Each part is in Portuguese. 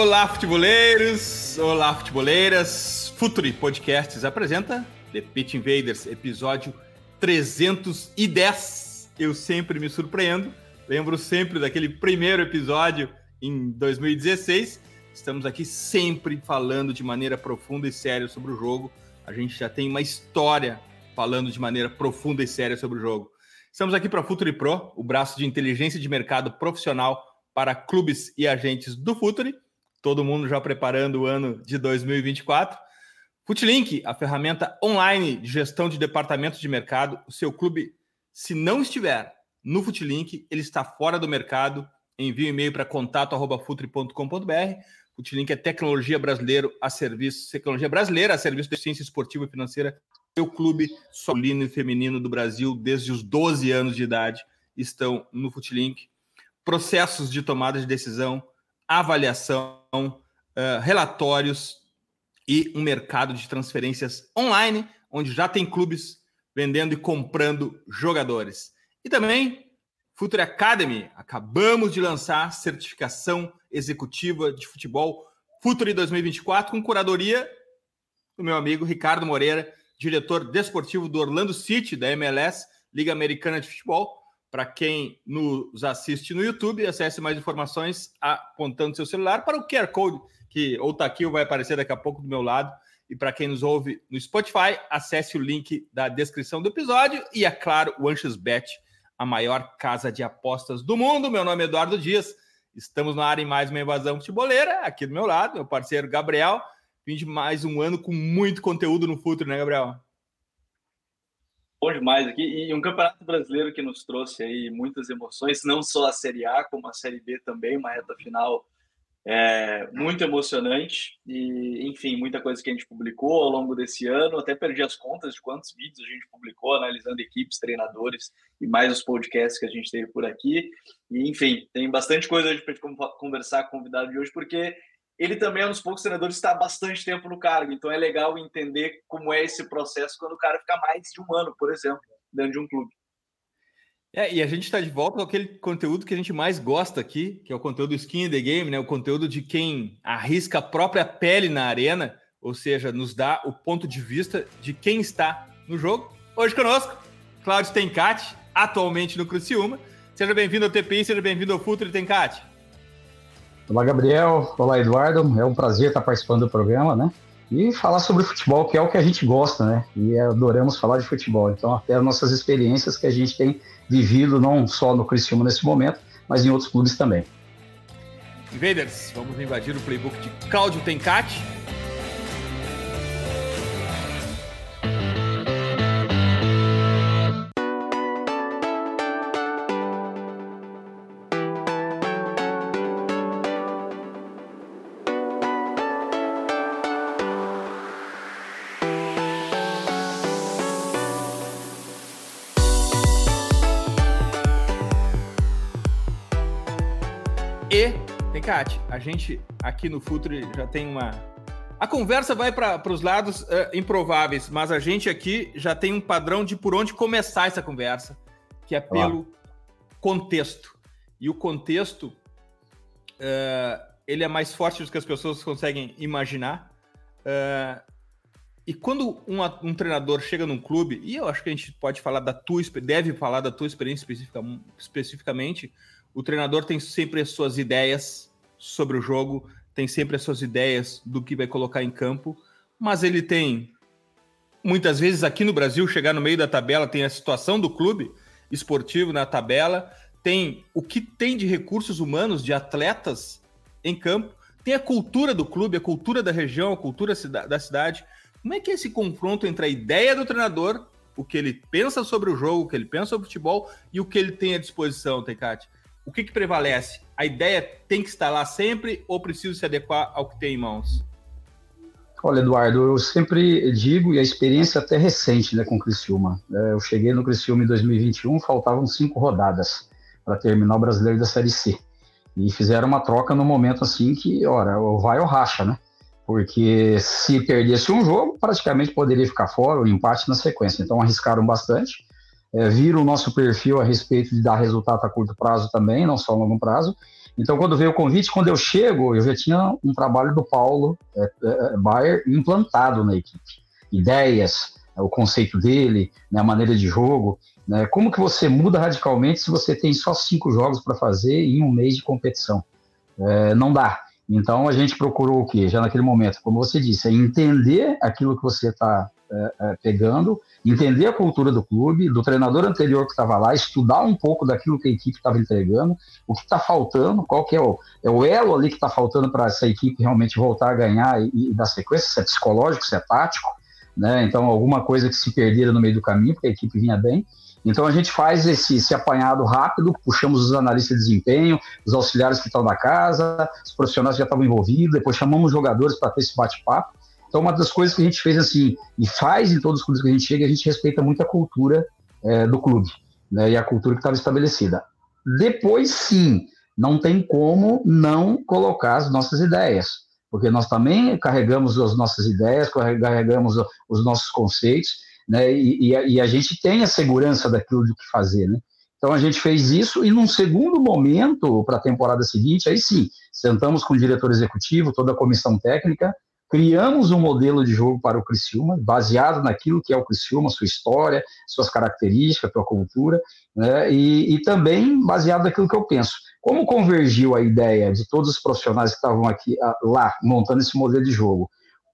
Olá, futeboleiros! Olá, futeboleiras! Futuri Podcasts apresenta The Pitch Invaders, episódio 310. Eu sempre me surpreendo, lembro sempre daquele primeiro episódio em 2016. Estamos aqui sempre falando de maneira profunda e séria sobre o jogo. A gente já tem uma história falando de maneira profunda e séria sobre o jogo. Estamos aqui para Futuri Pro, o braço de inteligência de mercado profissional para clubes e agentes do Futuri todo mundo já preparando o ano de 2024. Futlink, a ferramenta online de gestão de departamentos de mercado. O seu clube, se não estiver no Futlink, ele está fora do mercado. Envie um e-mail para contato@futre.com.br. Futlink é tecnologia brasileira a serviço, tecnologia brasileira a serviço de ciência esportiva e financeira. Seu clube solino e feminino do Brasil, desde os 12 anos de idade, estão no Futlink. Processos de tomada de decisão, avaliação, uh, relatórios e um mercado de transferências online, onde já tem clubes vendendo e comprando jogadores. E também Future Academy, acabamos de lançar certificação executiva de futebol Future 2024 com curadoria do meu amigo Ricardo Moreira, diretor desportivo do Orlando City da MLS, Liga Americana de Futebol. Para quem nos assiste no YouTube, acesse mais informações apontando seu celular para o QR Code, que ou está aqui ou vai aparecer daqui a pouco do meu lado. E para quem nos ouve no Spotify, acesse o link da descrição do episódio. E, é claro, o AnxosBet, a maior casa de apostas do mundo. Meu nome é Eduardo Dias. Estamos na área em mais uma invasão futeboleira. Aqui do meu lado, meu parceiro Gabriel. Vim de mais um ano com muito conteúdo no futuro, né, Gabriel? Bom demais aqui. E um campeonato brasileiro que nos trouxe aí muitas emoções, não só a Série A, como a Série B também, uma reta final é, muito emocionante. E, enfim, muita coisa que a gente publicou ao longo desse ano. Até perdi as contas de quantos vídeos a gente publicou, analisando equipes, treinadores e mais os podcasts que a gente teve por aqui. E, enfim, tem bastante coisa para a gente conversar com o convidado de hoje, porque ele também é um dos poucos treinadores que está bastante tempo no cargo, então é legal entender como é esse processo quando o cara fica mais de um ano, por exemplo, dentro de um clube. É, e a gente está de volta com aquele conteúdo que a gente mais gosta aqui, que é o conteúdo skin in the game, né? O conteúdo de quem arrisca a própria pele na arena, ou seja, nos dá o ponto de vista de quem está no jogo. Hoje conosco, Cláudio Tencati, atualmente no Cruciúma. Seja bem-vindo ao TPI, seja bem-vindo ao Futre Tencati. Olá, Gabriel. Olá, Eduardo. É um prazer estar participando do programa, né? E falar sobre futebol, que é o que a gente gosta, né? E adoramos falar de futebol. Então, até as nossas experiências que a gente tem vivido, não só no Criciúma nesse momento, mas em outros clubes também. Invaders, vamos invadir o playbook de Cláudio Tencati. Cate, a gente aqui no Futre já tem uma. A conversa vai para os lados uh, improváveis, mas a gente aqui já tem um padrão de por onde começar essa conversa, que é pelo contexto. E o contexto, uh, ele é mais forte do que as pessoas conseguem imaginar. Uh, e quando um, um, treinador chega num clube, e eu acho que a gente pode falar da tua, deve falar da tua experiência especifica, especificamente, o treinador tem sempre as suas ideias sobre o jogo, tem sempre as suas ideias do que vai colocar em campo, mas ele tem muitas vezes aqui no Brasil chegar no meio da tabela, tem a situação do clube esportivo na tabela, tem o que tem de recursos humanos, de atletas em campo, tem a cultura do clube, a cultura da região, a cultura da cidade. Como é que é esse confronto entre a ideia do treinador, o que ele pensa sobre o jogo, o que ele pensa sobre o futebol e o que ele tem à disposição, Tecate. O que, que prevalece? A ideia tem que estar lá sempre ou precisa se adequar ao que tem em mãos? Olha, Eduardo, eu sempre digo, e a experiência até recente né, com o Criciúma. É, eu cheguei no Criciúma em 2021, faltavam cinco rodadas para terminar o Brasileiro da Série C. E fizeram uma troca no momento assim que, ora, vai ou racha, né? Porque se perdesse um jogo, praticamente poderia ficar fora, o empate na sequência. Então arriscaram bastante. É, o nosso perfil a respeito de dar resultado a curto prazo também, não só a longo prazo. Então, quando veio o convite, quando eu chego, eu já tinha um trabalho do Paulo é, é, é Bayer implantado na equipe. Ideias, o conceito dele, né, a maneira de jogo. Né, como que você muda radicalmente se você tem só cinco jogos para fazer em um mês de competição? É, não dá. Então, a gente procurou o quê? Já naquele momento, como você disse, é entender aquilo que você está é, é, pegando, entender a cultura do clube, do treinador anterior que estava lá, estudar um pouco daquilo que a equipe estava entregando, o que está faltando, qual que é o, é o elo ali que está faltando para essa equipe realmente voltar a ganhar e, e dar sequência, se é psicológico, se é tático, né? Então, alguma coisa que se perderam no meio do caminho, porque a equipe vinha bem. Então, a gente faz esse, esse apanhado rápido, puxamos os analistas de desempenho, os auxiliares que estão da casa, os profissionais que já estavam envolvidos, depois chamamos os jogadores para ter esse bate-papo então, uma das coisas que a gente fez assim, e faz em todos os clubes que a gente chega, a gente respeita muito a cultura é, do clube, né, e a cultura que estava estabelecida. Depois, sim, não tem como não colocar as nossas ideias, porque nós também carregamos as nossas ideias, carregamos os nossos conceitos, né, e, e, a, e a gente tem a segurança daquilo de que fazer, né. Então a gente fez isso e num segundo momento, para a temporada seguinte, aí sim, sentamos com o diretor executivo, toda a comissão técnica, criamos um modelo de jogo para o Criciúma, baseado naquilo que é o Criciúma, sua história, suas características, sua cultura, né? e, e, também baseado naquilo que eu penso. Como convergiu a ideia de todos os profissionais que estavam aqui lá montando esse modelo de jogo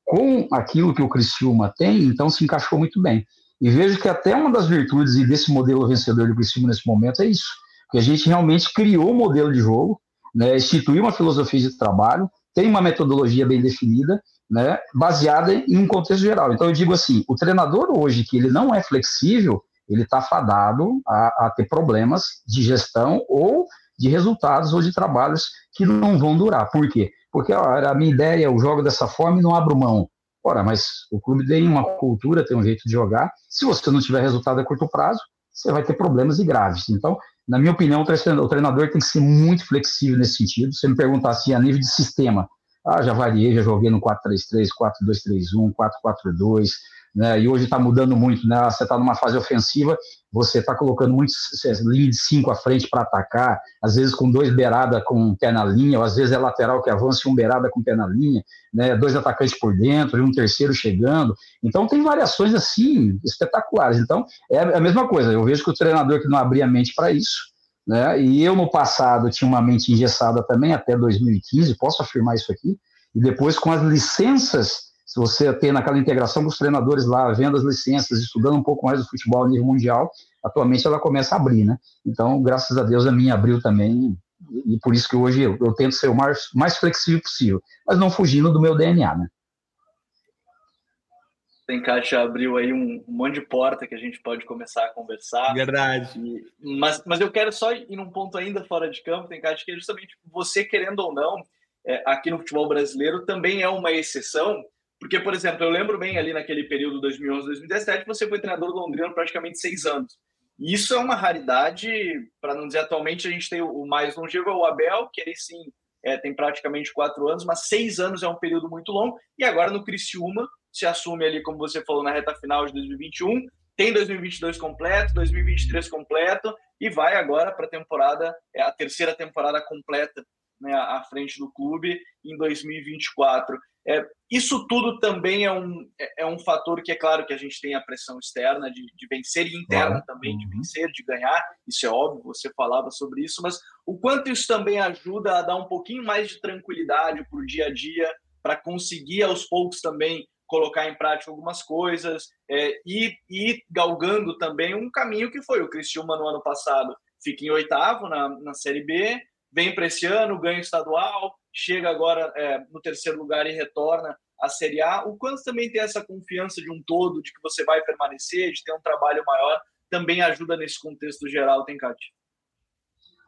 com aquilo que o Criciúma tem, então se encaixou muito bem. E vejo que até uma das virtudes desse modelo vencedor do Criciúma nesse momento é isso, que a gente realmente criou um modelo de jogo, né, instituiu uma filosofia de trabalho, tem uma metodologia bem definida né, baseada em um contexto geral. Então eu digo assim, o treinador hoje que ele não é flexível, ele está fadado a, a, ter problemas de gestão ou de resultados ou de trabalhos que não vão durar. Por quê? Porque ó, a minha ideia, eu jogo dessa forma e não abro mão. Ora, mas o clube tem uma cultura, tem um jeito de jogar. Se você não tiver resultado a curto prazo, você vai ter problemas e graves. Então, na minha opinião, o treinador tem que ser muito flexível nesse sentido. Se me perguntar assim, a nível de sistema, ah, já variei, já joguei no 4-3-3, 4-2-3-1, 4-4-2, né? E hoje está mudando muito, né? Você está numa fase ofensiva, você está colocando muitos linha de cinco à frente para atacar, às vezes com dois beirada com pé na linha, ou às vezes é lateral que avança e um beirada com pé na linha, né? Dois atacantes por dentro e um terceiro chegando. Então tem variações assim espetaculares. Então é a mesma coisa. Eu vejo que o treinador que não abria a mente para isso né? E eu, no passado, tinha uma mente engessada também, até 2015, posso afirmar isso aqui. E depois, com as licenças, se você tem naquela integração com os treinadores lá, vendo as licenças, estudando um pouco mais do futebol a nível mundial, atualmente ela começa a abrir, né? Então, graças a Deus, a minha abriu também. E por isso que hoje eu, eu tento ser o mais, mais flexível possível, mas não fugindo do meu DNA, né? Tem Caixa abriu aí um, um, monte de porta que a gente pode começar a conversar. Verdade. E, mas, mas eu quero só ir num ponto ainda fora de campo, tem Caixa, que é justamente você, querendo ou não, é, aqui no futebol brasileiro também é uma exceção, porque, por exemplo, eu lembro bem ali naquele período 2011, 2017, você foi treinador do Londrina praticamente seis anos. E isso é uma raridade, para não dizer atualmente, a gente tem o mais longevo, é o Abel, que ele sim é, tem praticamente quatro anos, mas seis anos é um período muito longo. E agora no Criciúma, se assume ali, como você falou, na reta final de 2021, tem 2022 completo, 2023 completo e vai agora para a temporada, é a terceira temporada completa né, à frente do clube em 2024. É, isso tudo também é um, é, é um fator que é claro que a gente tem a pressão externa de, de vencer e interna também, de uhum. vencer, de ganhar, isso é óbvio, você falava sobre isso, mas o quanto isso também ajuda a dar um pouquinho mais de tranquilidade para o dia a dia, para conseguir aos poucos também colocar em prática algumas coisas é, e ir galgando também um caminho que foi o Criciúma no ano passado fica em oitavo na, na Série B, vem para esse ano, ganha estadual, chega agora é, no terceiro lugar e retorna a Série A, o quanto também ter essa confiança de um todo, de que você vai permanecer, de ter um trabalho maior, também ajuda nesse contexto geral, tem, Cátia?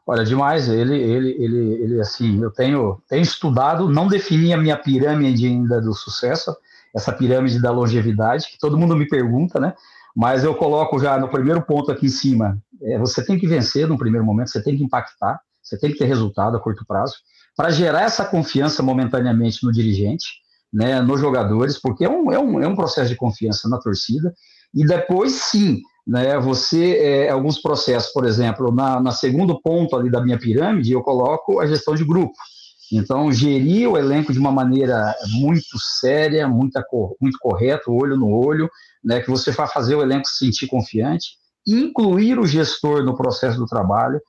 Olha, demais. Ele, ele, ele, ele, assim, eu tenho, tenho estudado, não defini a minha pirâmide ainda do sucesso, essa pirâmide da longevidade, que todo mundo me pergunta, né? Mas eu coloco já no primeiro ponto aqui em cima, é, você tem que vencer no primeiro momento, você tem que impactar, você tem que ter resultado a curto prazo, para gerar essa confiança momentaneamente no dirigente, né, nos jogadores, porque é um, é, um, é um processo de confiança na torcida, e depois sim, né, você, é, alguns processos, por exemplo, na, na segundo ponto ali da minha pirâmide, eu coloco a gestão de grupo. Então, gerir o elenco de uma maneira muito séria, muito, muito correta, olho no olho, né, que você vai fazer o elenco se sentir confiante, incluir o gestor no processo do trabalho.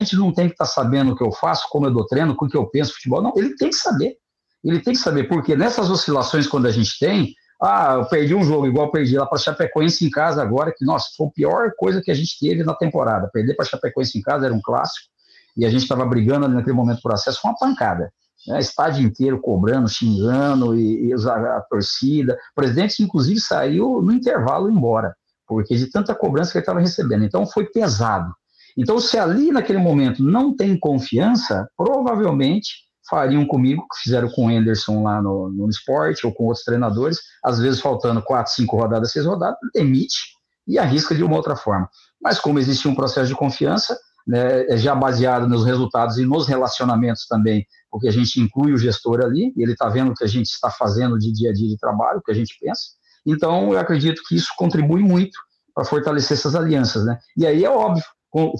A gente não tem que estar tá sabendo o que eu faço, como eu dou treino, o que eu penso futebol. Não, ele tem que saber. Ele tem que saber, porque nessas oscilações, quando a gente tem, ah, eu perdi um jogo, igual perdi lá para Chapecoense em casa agora, que, nossa, foi a pior coisa que a gente teve na temporada. Perder para Chapecoense em casa era um clássico, e a gente estava brigando ali naquele momento por acesso, foi uma pancada. Né? Estádio inteiro cobrando, xingando, e, e a, a, torcida. O presidente, inclusive, saiu no intervalo embora, porque de tanta cobrança que ele estava recebendo. Então, foi pesado. Então, se ali naquele momento não tem confiança, provavelmente fariam comigo, que fizeram com o Anderson lá no, no esporte, ou com outros treinadores, às vezes faltando quatro, cinco rodadas, seis rodadas, demite e arrisca de uma outra forma. Mas como existe um processo de confiança, né, é já baseado nos resultados e nos relacionamentos também, porque a gente inclui o gestor ali, e ele está vendo o que a gente está fazendo de dia a dia de trabalho, o que a gente pensa. Então, eu acredito que isso contribui muito para fortalecer essas alianças, né? E aí é óbvio,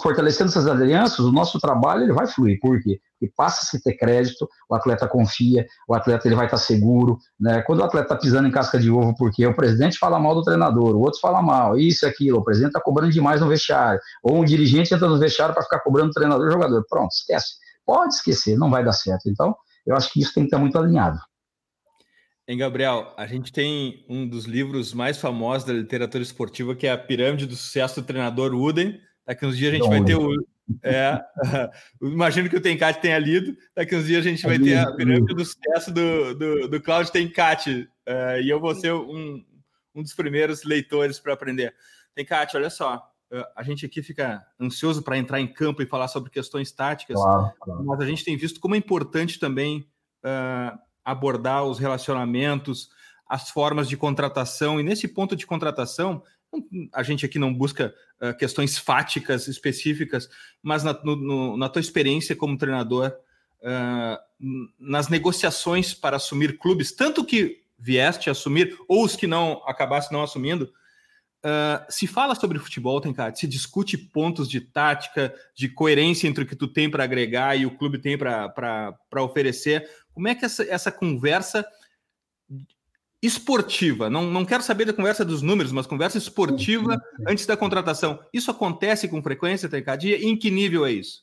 fortalecendo essas alianças, o nosso trabalho ele vai fluir. Por quê? Porque passa a ter crédito, o atleta confia, o atleta ele vai estar seguro. Né? Quando o atleta está pisando em casca de ovo, porque o presidente fala mal do treinador, o outro fala mal, isso aquilo, o presidente está cobrando demais no vestiário, ou um dirigente entra no vestiário para ficar cobrando o treinador e jogador. Pronto, esquece. Pode esquecer, não vai dar certo. Então, eu acho que isso tem que estar muito alinhado. Em Gabriel, a gente tem um dos livros mais famosos da literatura esportiva, que é a Pirâmide do Sucesso do Treinador Uden, Daqui uns dias a gente vai ter o. É, imagino que o Tencate tenha lido. Daqui uns dias a gente vai ter a pirâmide do sucesso do, do, do Cláudio Tencate. É, e eu vou ser um, um dos primeiros leitores para aprender. Tencate, olha só. É, a gente aqui fica ansioso para entrar em campo e falar sobre questões táticas, claro, claro. mas a gente tem visto como é importante também uh, abordar os relacionamentos, as formas de contratação, e nesse ponto de contratação, a gente aqui não busca uh, questões fáticas específicas, mas na, no, na tua experiência como treinador, uh, nas negociações para assumir clubes, tanto que vieste a assumir, ou os que não acabasse não assumindo, uh, se fala sobre futebol, tem cara, se discute pontos de tática, de coerência entre o que tu tem para agregar e o clube tem para oferecer. Como é que essa, essa conversa esportiva, não, não quero saber da conversa dos números, mas conversa esportiva antes da contratação. Isso acontece com frequência, Tecadia? Em que nível é isso?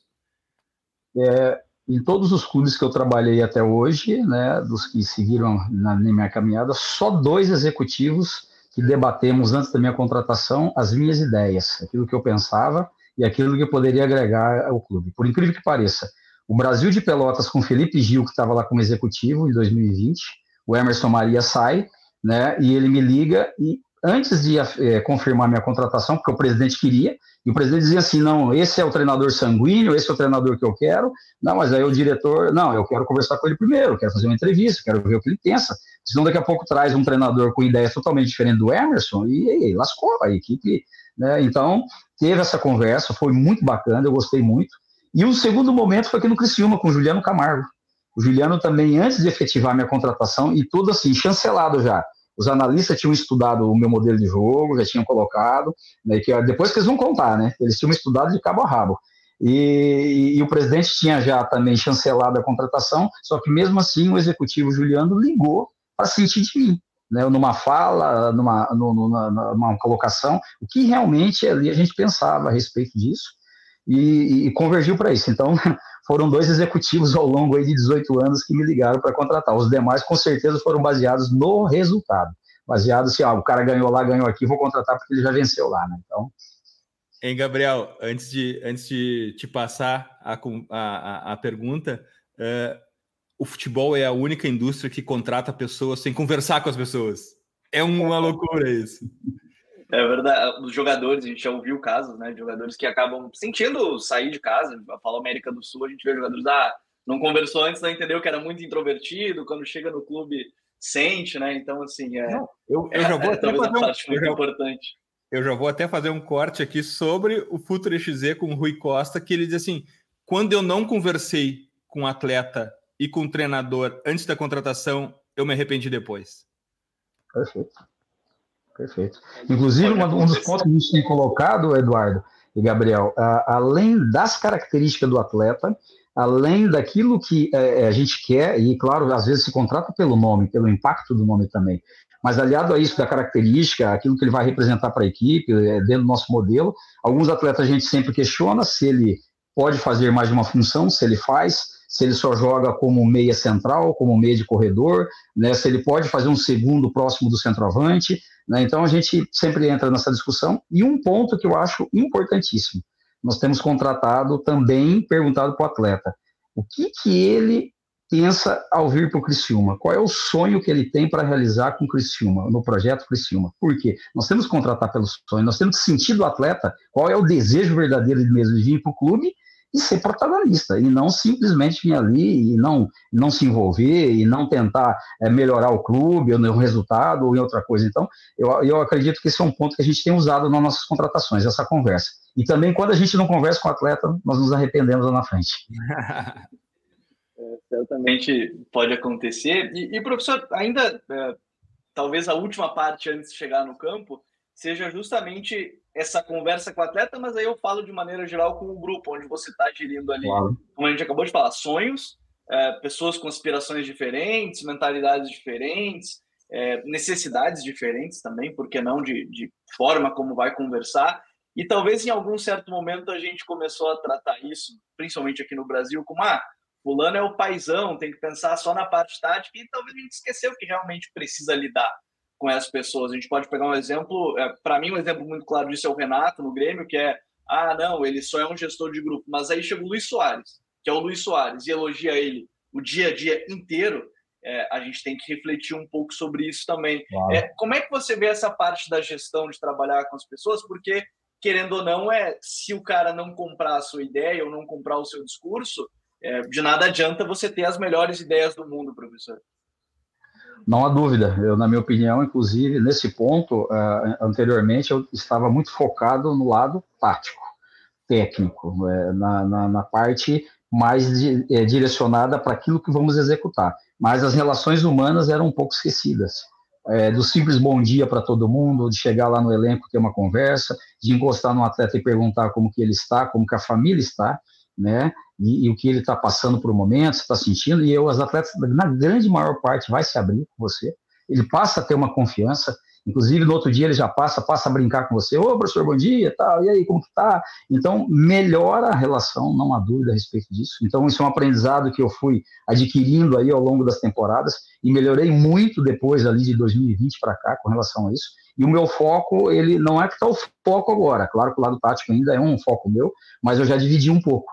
É, em todos os clubes que eu trabalhei até hoje, né, dos que seguiram na, na minha caminhada, só dois executivos que debatemos antes da minha contratação as minhas ideias, aquilo que eu pensava e aquilo que eu poderia agregar ao clube. Por incrível que pareça, o Brasil de Pelotas com Felipe Gil, que estava lá como executivo em 2020, o Emerson Maria sai, né? E ele me liga e antes de é, confirmar minha contratação, porque o presidente queria, e o presidente dizia assim: não, esse é o treinador sanguíneo, esse é o treinador que eu quero. Não, mas aí o diretor, não, eu quero conversar com ele primeiro, quero fazer uma entrevista, quero ver o que ele pensa. Senão daqui a pouco traz um treinador com ideias totalmente diferentes do Emerson e, e lascou a equipe. Né? Então, teve essa conversa, foi muito bacana, eu gostei muito. E o segundo momento foi aqui no Criciúma, com o Juliano Camargo. O Juliano também, antes de efetivar minha contratação, e tudo assim, chancelado já. Os analistas tinham estudado o meu modelo de jogo, já tinham colocado, né, que depois que eles vão contar, né? Eles tinham estudado de cabo a rabo. E, e, o presidente tinha já também chancelado a contratação, só que mesmo assim o executivo Juliano ligou para sentir de mim, né, numa fala, numa, numa, numa, colocação, o que realmente ali a gente pensava a respeito disso e, e convergiu para isso. Então, foram dois executivos ao longo aí de 18 anos que me ligaram para contratar. Os demais, com certeza, foram baseados no resultado. Baseados se ah, o cara ganhou lá, ganhou aqui, vou contratar porque ele já venceu lá, né? Então. Hein, Gabriel, antes de, antes de te passar a, a, a pergunta, é, o futebol é a única indústria que contrata pessoas sem conversar com as pessoas. É uma loucura isso. É verdade. Os jogadores, a gente já ouviu casos, né? De jogadores que acabam sentindo sair de casa. Fala América do Sul, a gente vê jogadores, ah, não conversou antes, não entendeu que era muito introvertido, quando chega no clube sente, né? Então, assim, é, não, eu, eu já vou é, até fazer uma parte um, muito já, importante. Eu já vou até fazer um corte aqui sobre o Futuro XZ com o Rui Costa, que ele diz assim: quando eu não conversei com o atleta e com o treinador antes da contratação, eu me arrependi depois. Perfeito. Perfeito. Inclusive, um dos pontos que a gente tem colocado, Eduardo e Gabriel, além das características do atleta, além daquilo que é, a gente quer, e claro, às vezes se contrata pelo nome, pelo impacto do nome também, mas aliado a isso da característica, aquilo que ele vai representar para a equipe, é, dentro do nosso modelo, alguns atletas a gente sempre questiona se ele pode fazer mais de uma função, se ele faz, se ele só joga como meia central, como meia de corredor, né, se ele pode fazer um segundo próximo do centroavante. Né, então a gente sempre entra nessa discussão. E um ponto que eu acho importantíssimo: nós temos contratado também, perguntado para o atleta, o que, que ele pensa ao vir para o Criciúma? Qual é o sonho que ele tem para realizar com o Criciúma, no projeto Criciúma? Por quê? Nós temos que contratar pelo sonho, nós temos que sentir do atleta qual é o desejo verdadeiro de mesmo de vir para o clube e ser protagonista, e não simplesmente vir ali e não, não se envolver, e não tentar é, melhorar o clube, ou no resultado, ou em outra coisa. Então, eu, eu acredito que esse é um ponto que a gente tem usado nas nossas contratações, essa conversa. E também, quando a gente não conversa com o atleta, nós nos arrependemos lá na frente. é, certamente pode acontecer. E, e professor, ainda, é, talvez a última parte antes de chegar no campo, seja justamente essa conversa com o atleta, mas aí eu falo de maneira geral com o grupo, onde você está gerindo ali, claro. como a gente acabou de falar, sonhos, é, pessoas com aspirações diferentes, mentalidades diferentes, é, necessidades diferentes também, porque não de, de forma como vai conversar. E talvez em algum certo momento a gente começou a tratar isso, principalmente aqui no Brasil, como ah, fulano é o paizão, tem que pensar só na parte tática, e talvez a gente esqueceu que realmente precisa lidar com essas pessoas. A gente pode pegar um exemplo, é, para mim, um exemplo muito claro disso é o Renato no Grêmio, que é: ah, não, ele só é um gestor de grupo. Mas aí chega o Luiz Soares, que é o Luiz Soares, e elogia ele o dia a dia inteiro. É, a gente tem que refletir um pouco sobre isso também. É, como é que você vê essa parte da gestão de trabalhar com as pessoas? Porque, querendo ou não, é se o cara não comprar a sua ideia ou não comprar o seu discurso, é, de nada adianta você ter as melhores ideias do mundo, professor. Não há dúvida. Eu, na minha opinião, inclusive, nesse ponto, uh, anteriormente, eu estava muito focado no lado tático, técnico, uh, na, na, na, parte mais é, direcionada para aquilo que vamos executar. Mas as relações humanas eram um pouco esquecidas. É, do simples bom dia para todo mundo, de chegar lá no elenco ter uma conversa, de encostar no atleta e perguntar como que ele está, como que a família está, né? E, e o que ele está passando por um momento, está sentindo, e eu, os atletas, na grande maior parte, vai se abrir com você, ele passa a ter uma confiança, inclusive no outro dia ele já passa, passa a brincar com você, ô professor, bom dia, tal, e aí, como que tá? Então, melhora a relação, não há dúvida a respeito disso. Então, isso é um aprendizado que eu fui adquirindo aí ao longo das temporadas, e melhorei muito depois ali de 2020 para cá com relação a isso. E o meu foco, ele não é que está o foco agora. Claro que o lado tático ainda é um foco meu, mas eu já dividi um pouco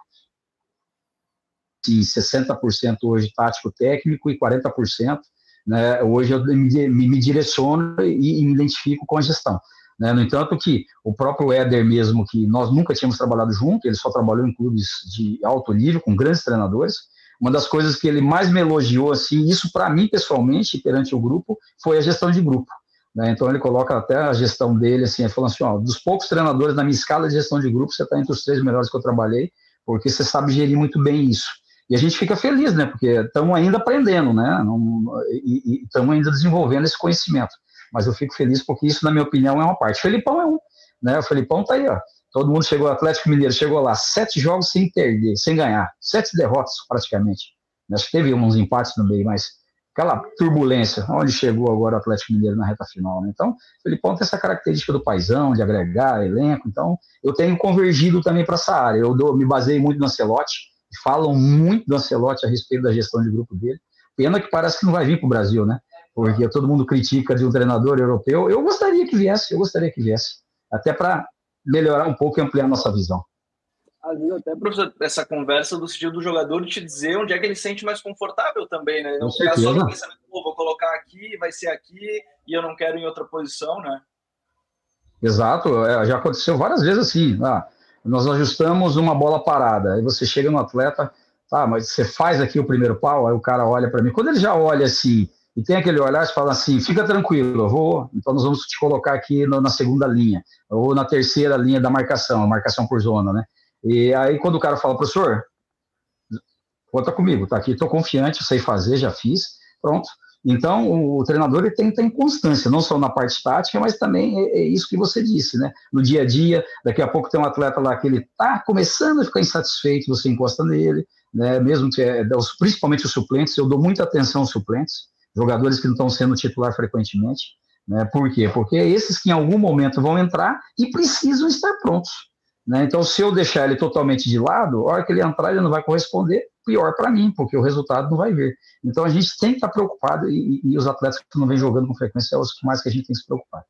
de 60% hoje tático técnico e 40%, né, hoje eu me, me direciono e, me identifico com a gestão. Né? No entanto que o próprio Éder mesmo, que nós nunca tínhamos trabalhado junto, ele só trabalhou em clubes de alto nível, com grandes treinadores, uma das coisas que ele mais me elogiou, assim, isso para mim pessoalmente, perante o grupo, foi a gestão de grupo. Né? Então ele coloca até a gestão dele, assim, falou assim, ó, dos poucos treinadores na minha escala de gestão de grupo, você está entre os três melhores que eu trabalhei, porque você sabe gerir muito bem isso. E a gente fica feliz, né? Porque estamos ainda aprendendo, né? Não, e estamos ainda desenvolvendo esse conhecimento. Mas eu fico feliz porque isso, na minha opinião, é uma parte. O Felipão é um, né? O Felipão tá aí, ó. Todo mundo chegou, o Atlético Mineiro chegou lá, sete jogos sem perder, sem ganhar, sete derrotas praticamente. Acho que teve uns empates no meio, mas aquela turbulência, onde chegou agora o Atlético Mineiro na reta final. Né? Então, o Felipão tem essa característica do paisão, de agregar elenco. Então, eu tenho convergido também para essa área. Eu dou, me baseei muito no Ancelotti, falam muito do Ancelotti a respeito da gestão de grupo dele. Pena que parece que não vai vir para o Brasil, né? Porque todo mundo critica de um treinador europeu. Eu gostaria que viesse, eu gostaria que viesse, até para melhorar um pouco e ampliar nossa visão. às vezes até, professor, essa conversa do sentido do jogador te dizer onde é que ele se sente mais confortável também, né? Não ficar só no pensamento, vou colocar aqui, vai ser aqui, e eu não quero em outra posição, né? Exato, é, já aconteceu várias vezes assim. Ah, nós ajustamos uma bola parada, aí você chega no atleta, tá, mas você faz aqui o primeiro pau, aí o cara olha para mim. Quando ele já olha assim, e tem aquele olhar, você fala assim, fica tranquilo, eu vou, então nós vamos te colocar aqui no, na segunda linha, ou na terceira linha da marcação, marcação por zona, né? E aí quando o cara fala, professor, conta comigo, tá aqui, estou confiante, sei fazer, já fiz, pronto. Então, o, treinador ele tem que ter constância, não só na parte tática, mas também é, é, isso que você disse, né? No dia a dia, daqui a pouco tem um atleta lá que ele está começando a ficar insatisfeito, você encosta nele, né? Mesmo que, é, principalmente os suplentes, eu dou muita atenção aos suplentes, jogadores que não estão sendo titular frequentemente, né? Por quê? Porque é esses que em algum momento vão entrar e precisam estar prontos. Né? Então, se eu deixar ele totalmente de lado, a hora que ele entrar, ele não vai corresponder, pior para mim, porque o resultado não vai vir. Então, a gente tem que estar preocupado, e, e os atletas que não vêm jogando com frequência são os que mais que a gente tem que se preocupar.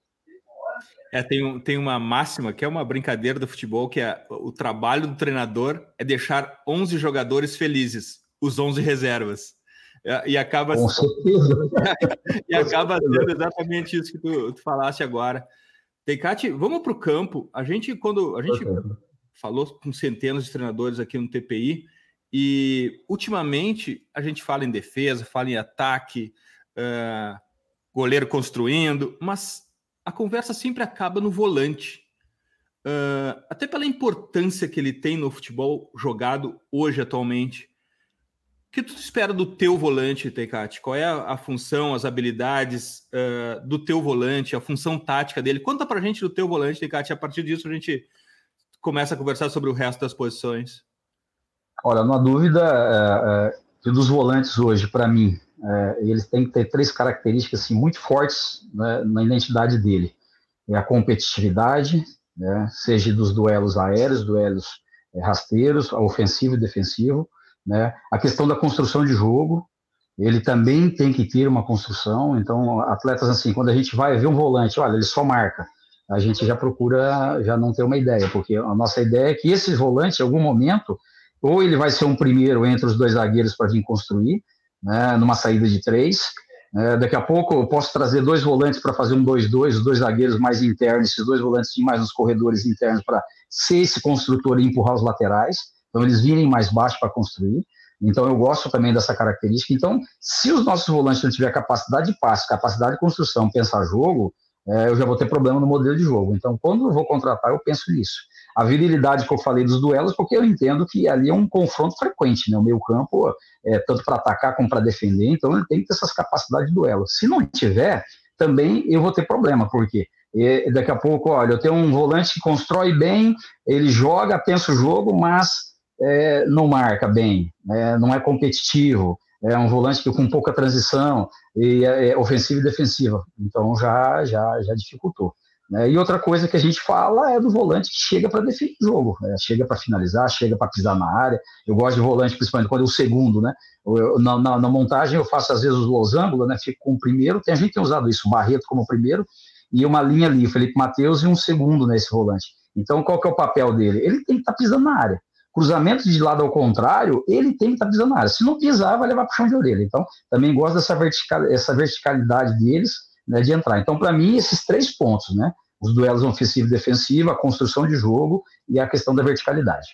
É, tem, tem uma máxima que é uma brincadeira do futebol, que é o trabalho do treinador é deixar 11 jogadores felizes, os 11 reservas. É, e acaba, Com certeza. e acaba sendo exatamente isso que tu, tu falaste agora. Teicati, vamos para o campo. A gente, quando a gente falou com centenas de treinadores aqui no TPI, e ultimamente a gente fala em defesa, fala em ataque, uh, goleiro construindo, mas a conversa sempre acaba no volante. Uh, até pela importância que ele tem no futebol jogado hoje, atualmente. O que tu espera do teu volante, Teicati? Qual é a, a, função, as habilidades uh, do teu volante, a função tática dele? Conta pra gente do teu volante, Teicati. A partir disso a gente começa a conversar sobre o resto das posições. Olha, não há dúvida é, é, que dos volantes hoje, para mim, é, eles têm que ter três características assim, muito fortes né, na identidade dele. É a competitividade, né, seja dos duelos aéreos, duelos é, rasteiros, ofensivo e defensivo, né? A questão da construção de jogo, ele também tem que ter uma construção. Então, atletas assim, quando a gente vai ver um volante, olha, ele só marca. A gente já procura já não ter uma ideia, porque a nossa ideia é que esse volante, em algum momento, ou ele vai ser um primeiro entre os dois zagueiros para vir construir, né, numa saída de três. É, daqui a pouco eu posso trazer dois volantes para fazer um 2-2, os dois zagueiros mais internos, esses dois volantes mais nos corredores internos para ser esse construtor e empurrar os laterais. Então, eles virem mais baixo para construir. Então, eu gosto também dessa característica. Então, se os nossos volantes não tiver capacidade de passe, capacidade de construção, pensar jogo, é, eu já vou ter problema no modelo de jogo. Então, quando eu vou contratar, eu penso nisso. A virilidade que eu falei dos duelos, porque eu entendo que ali é um confronto frequente, né? O meio campo, é, tanto para atacar como para defender, então ele tem que ter essas capacidades de duelo. Se não tiver, também eu vou ter problema, porque e daqui a pouco, olha, eu tenho um volante que constrói bem, ele joga, pensa o jogo, mas é, não marca bem, né, não é competitivo, é um volante que com pouca transição e é, é ofensiva e defensiva, então já já já dificultou. Né? E outra coisa que a gente fala é do volante que chega para definir o jogo, né? chega para finalizar, chega para pisar na área. Eu gosto de volante, principalmente quando é o segundo, né? Eu, na, na, na, montagem eu faço às vezes os losangos, né? Fico com o primeiro, tem a gente tem usado isso, o Barreto como primeiro e uma linha ali, o Felipe Matheus e um segundo nesse volante. Então qual que é o papel dele? Ele tem que estar tá pisando na área cruzamento de lado ao contrário, ele tem que estar tá pisando na área. Se não pisar, vai levar para o chão de orelha. Então, também gosto dessa vertical, essa verticalidade deles né, de entrar. Então, para mim, esses três pontos, né? Os duelos ofensivo e defensivo, a construção de jogo e a questão da verticalidade.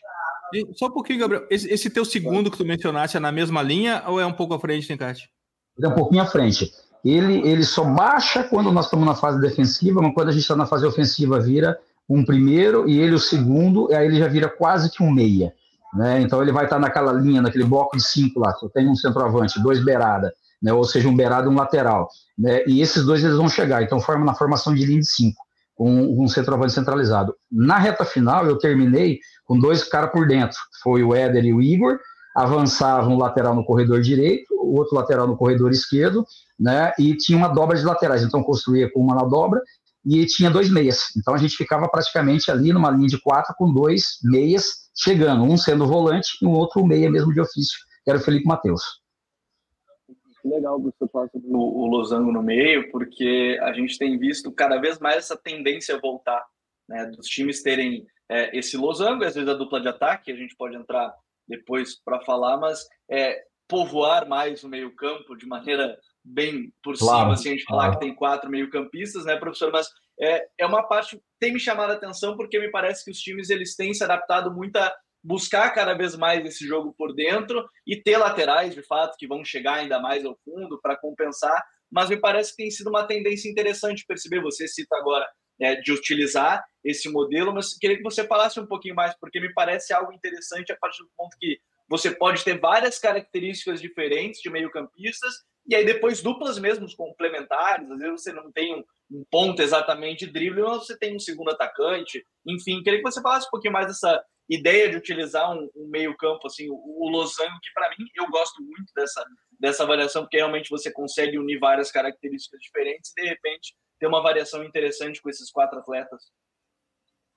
E só um pouquinho, Gabriel. Esse, esse, teu segundo que tu mencionaste é na mesma linha ou é um pouco à frente, Tencate? Ele é um pouquinho à frente. Ele, ele só baixa quando nós estamos na fase defensiva, mas quando a gente está na fase ofensiva, vira um primeiro e ele o segundo, e aí ele já vira quase que um meia. Né? Então ele vai estar naquela linha, naquele bloco de cinco lá, só tem um centroavante, dois beirada, né? ou seja, um beirada e um lateral. Né? E esses dois eles vão chegar, então forma na formação de linha de cinco, com um centroavante centralizado. Na reta final eu terminei com dois caras por dentro, foi o Éder e o Igor, avançava um lateral no corredor direito, o outro lateral no corredor esquerdo, né? E tinha uma dobra de laterais, então construía com uma na dobra e tinha dois meias. Então a gente ficava praticamente ali numa linha de quatro com dois meias chegando, um sendo volante e um outro meia mesmo de ofício, que era o Felipe Matheus. Que legal que você passa o, o losango no meio, porque a gente tem visto cada vez mais essa tendência a voltar, né, dos times terem é, esse losango, às vezes a dupla de ataque, a gente pode entrar depois para falar, mas é, povoar mais o meio-campo de maneira bem por claro, cima, assim, a gente falar que tem quatro meio-campistas, né, professor? Mas é, é uma parte tem me chamado a atenção porque me parece que os times eles têm se adaptado muito a buscar cada vez mais esse jogo por dentro e ter laterais, de fato, que vão chegar ainda mais ao fundo para compensar. Mas me parece que tem sido uma tendência interessante perceber. Você cita agora é, de utilizar esse modelo, mas queria que você falasse um pouquinho mais, porque me parece algo interessante a partir do ponto que você pode ter várias características diferentes de meio-campistas e aí depois duplas mesmo complementares. Às vezes você não tem um, um ponto exatamente de drible, mas você tem um segundo atacante. Enfim, queria que você falasse um pouquinho mais dessa ideia de utilizar um, um meio-campo, assim, o, o losango, que para mim eu gosto muito dessa, dessa variação, porque realmente você consegue unir várias características diferentes e de repente ter uma variação interessante com esses quatro atletas.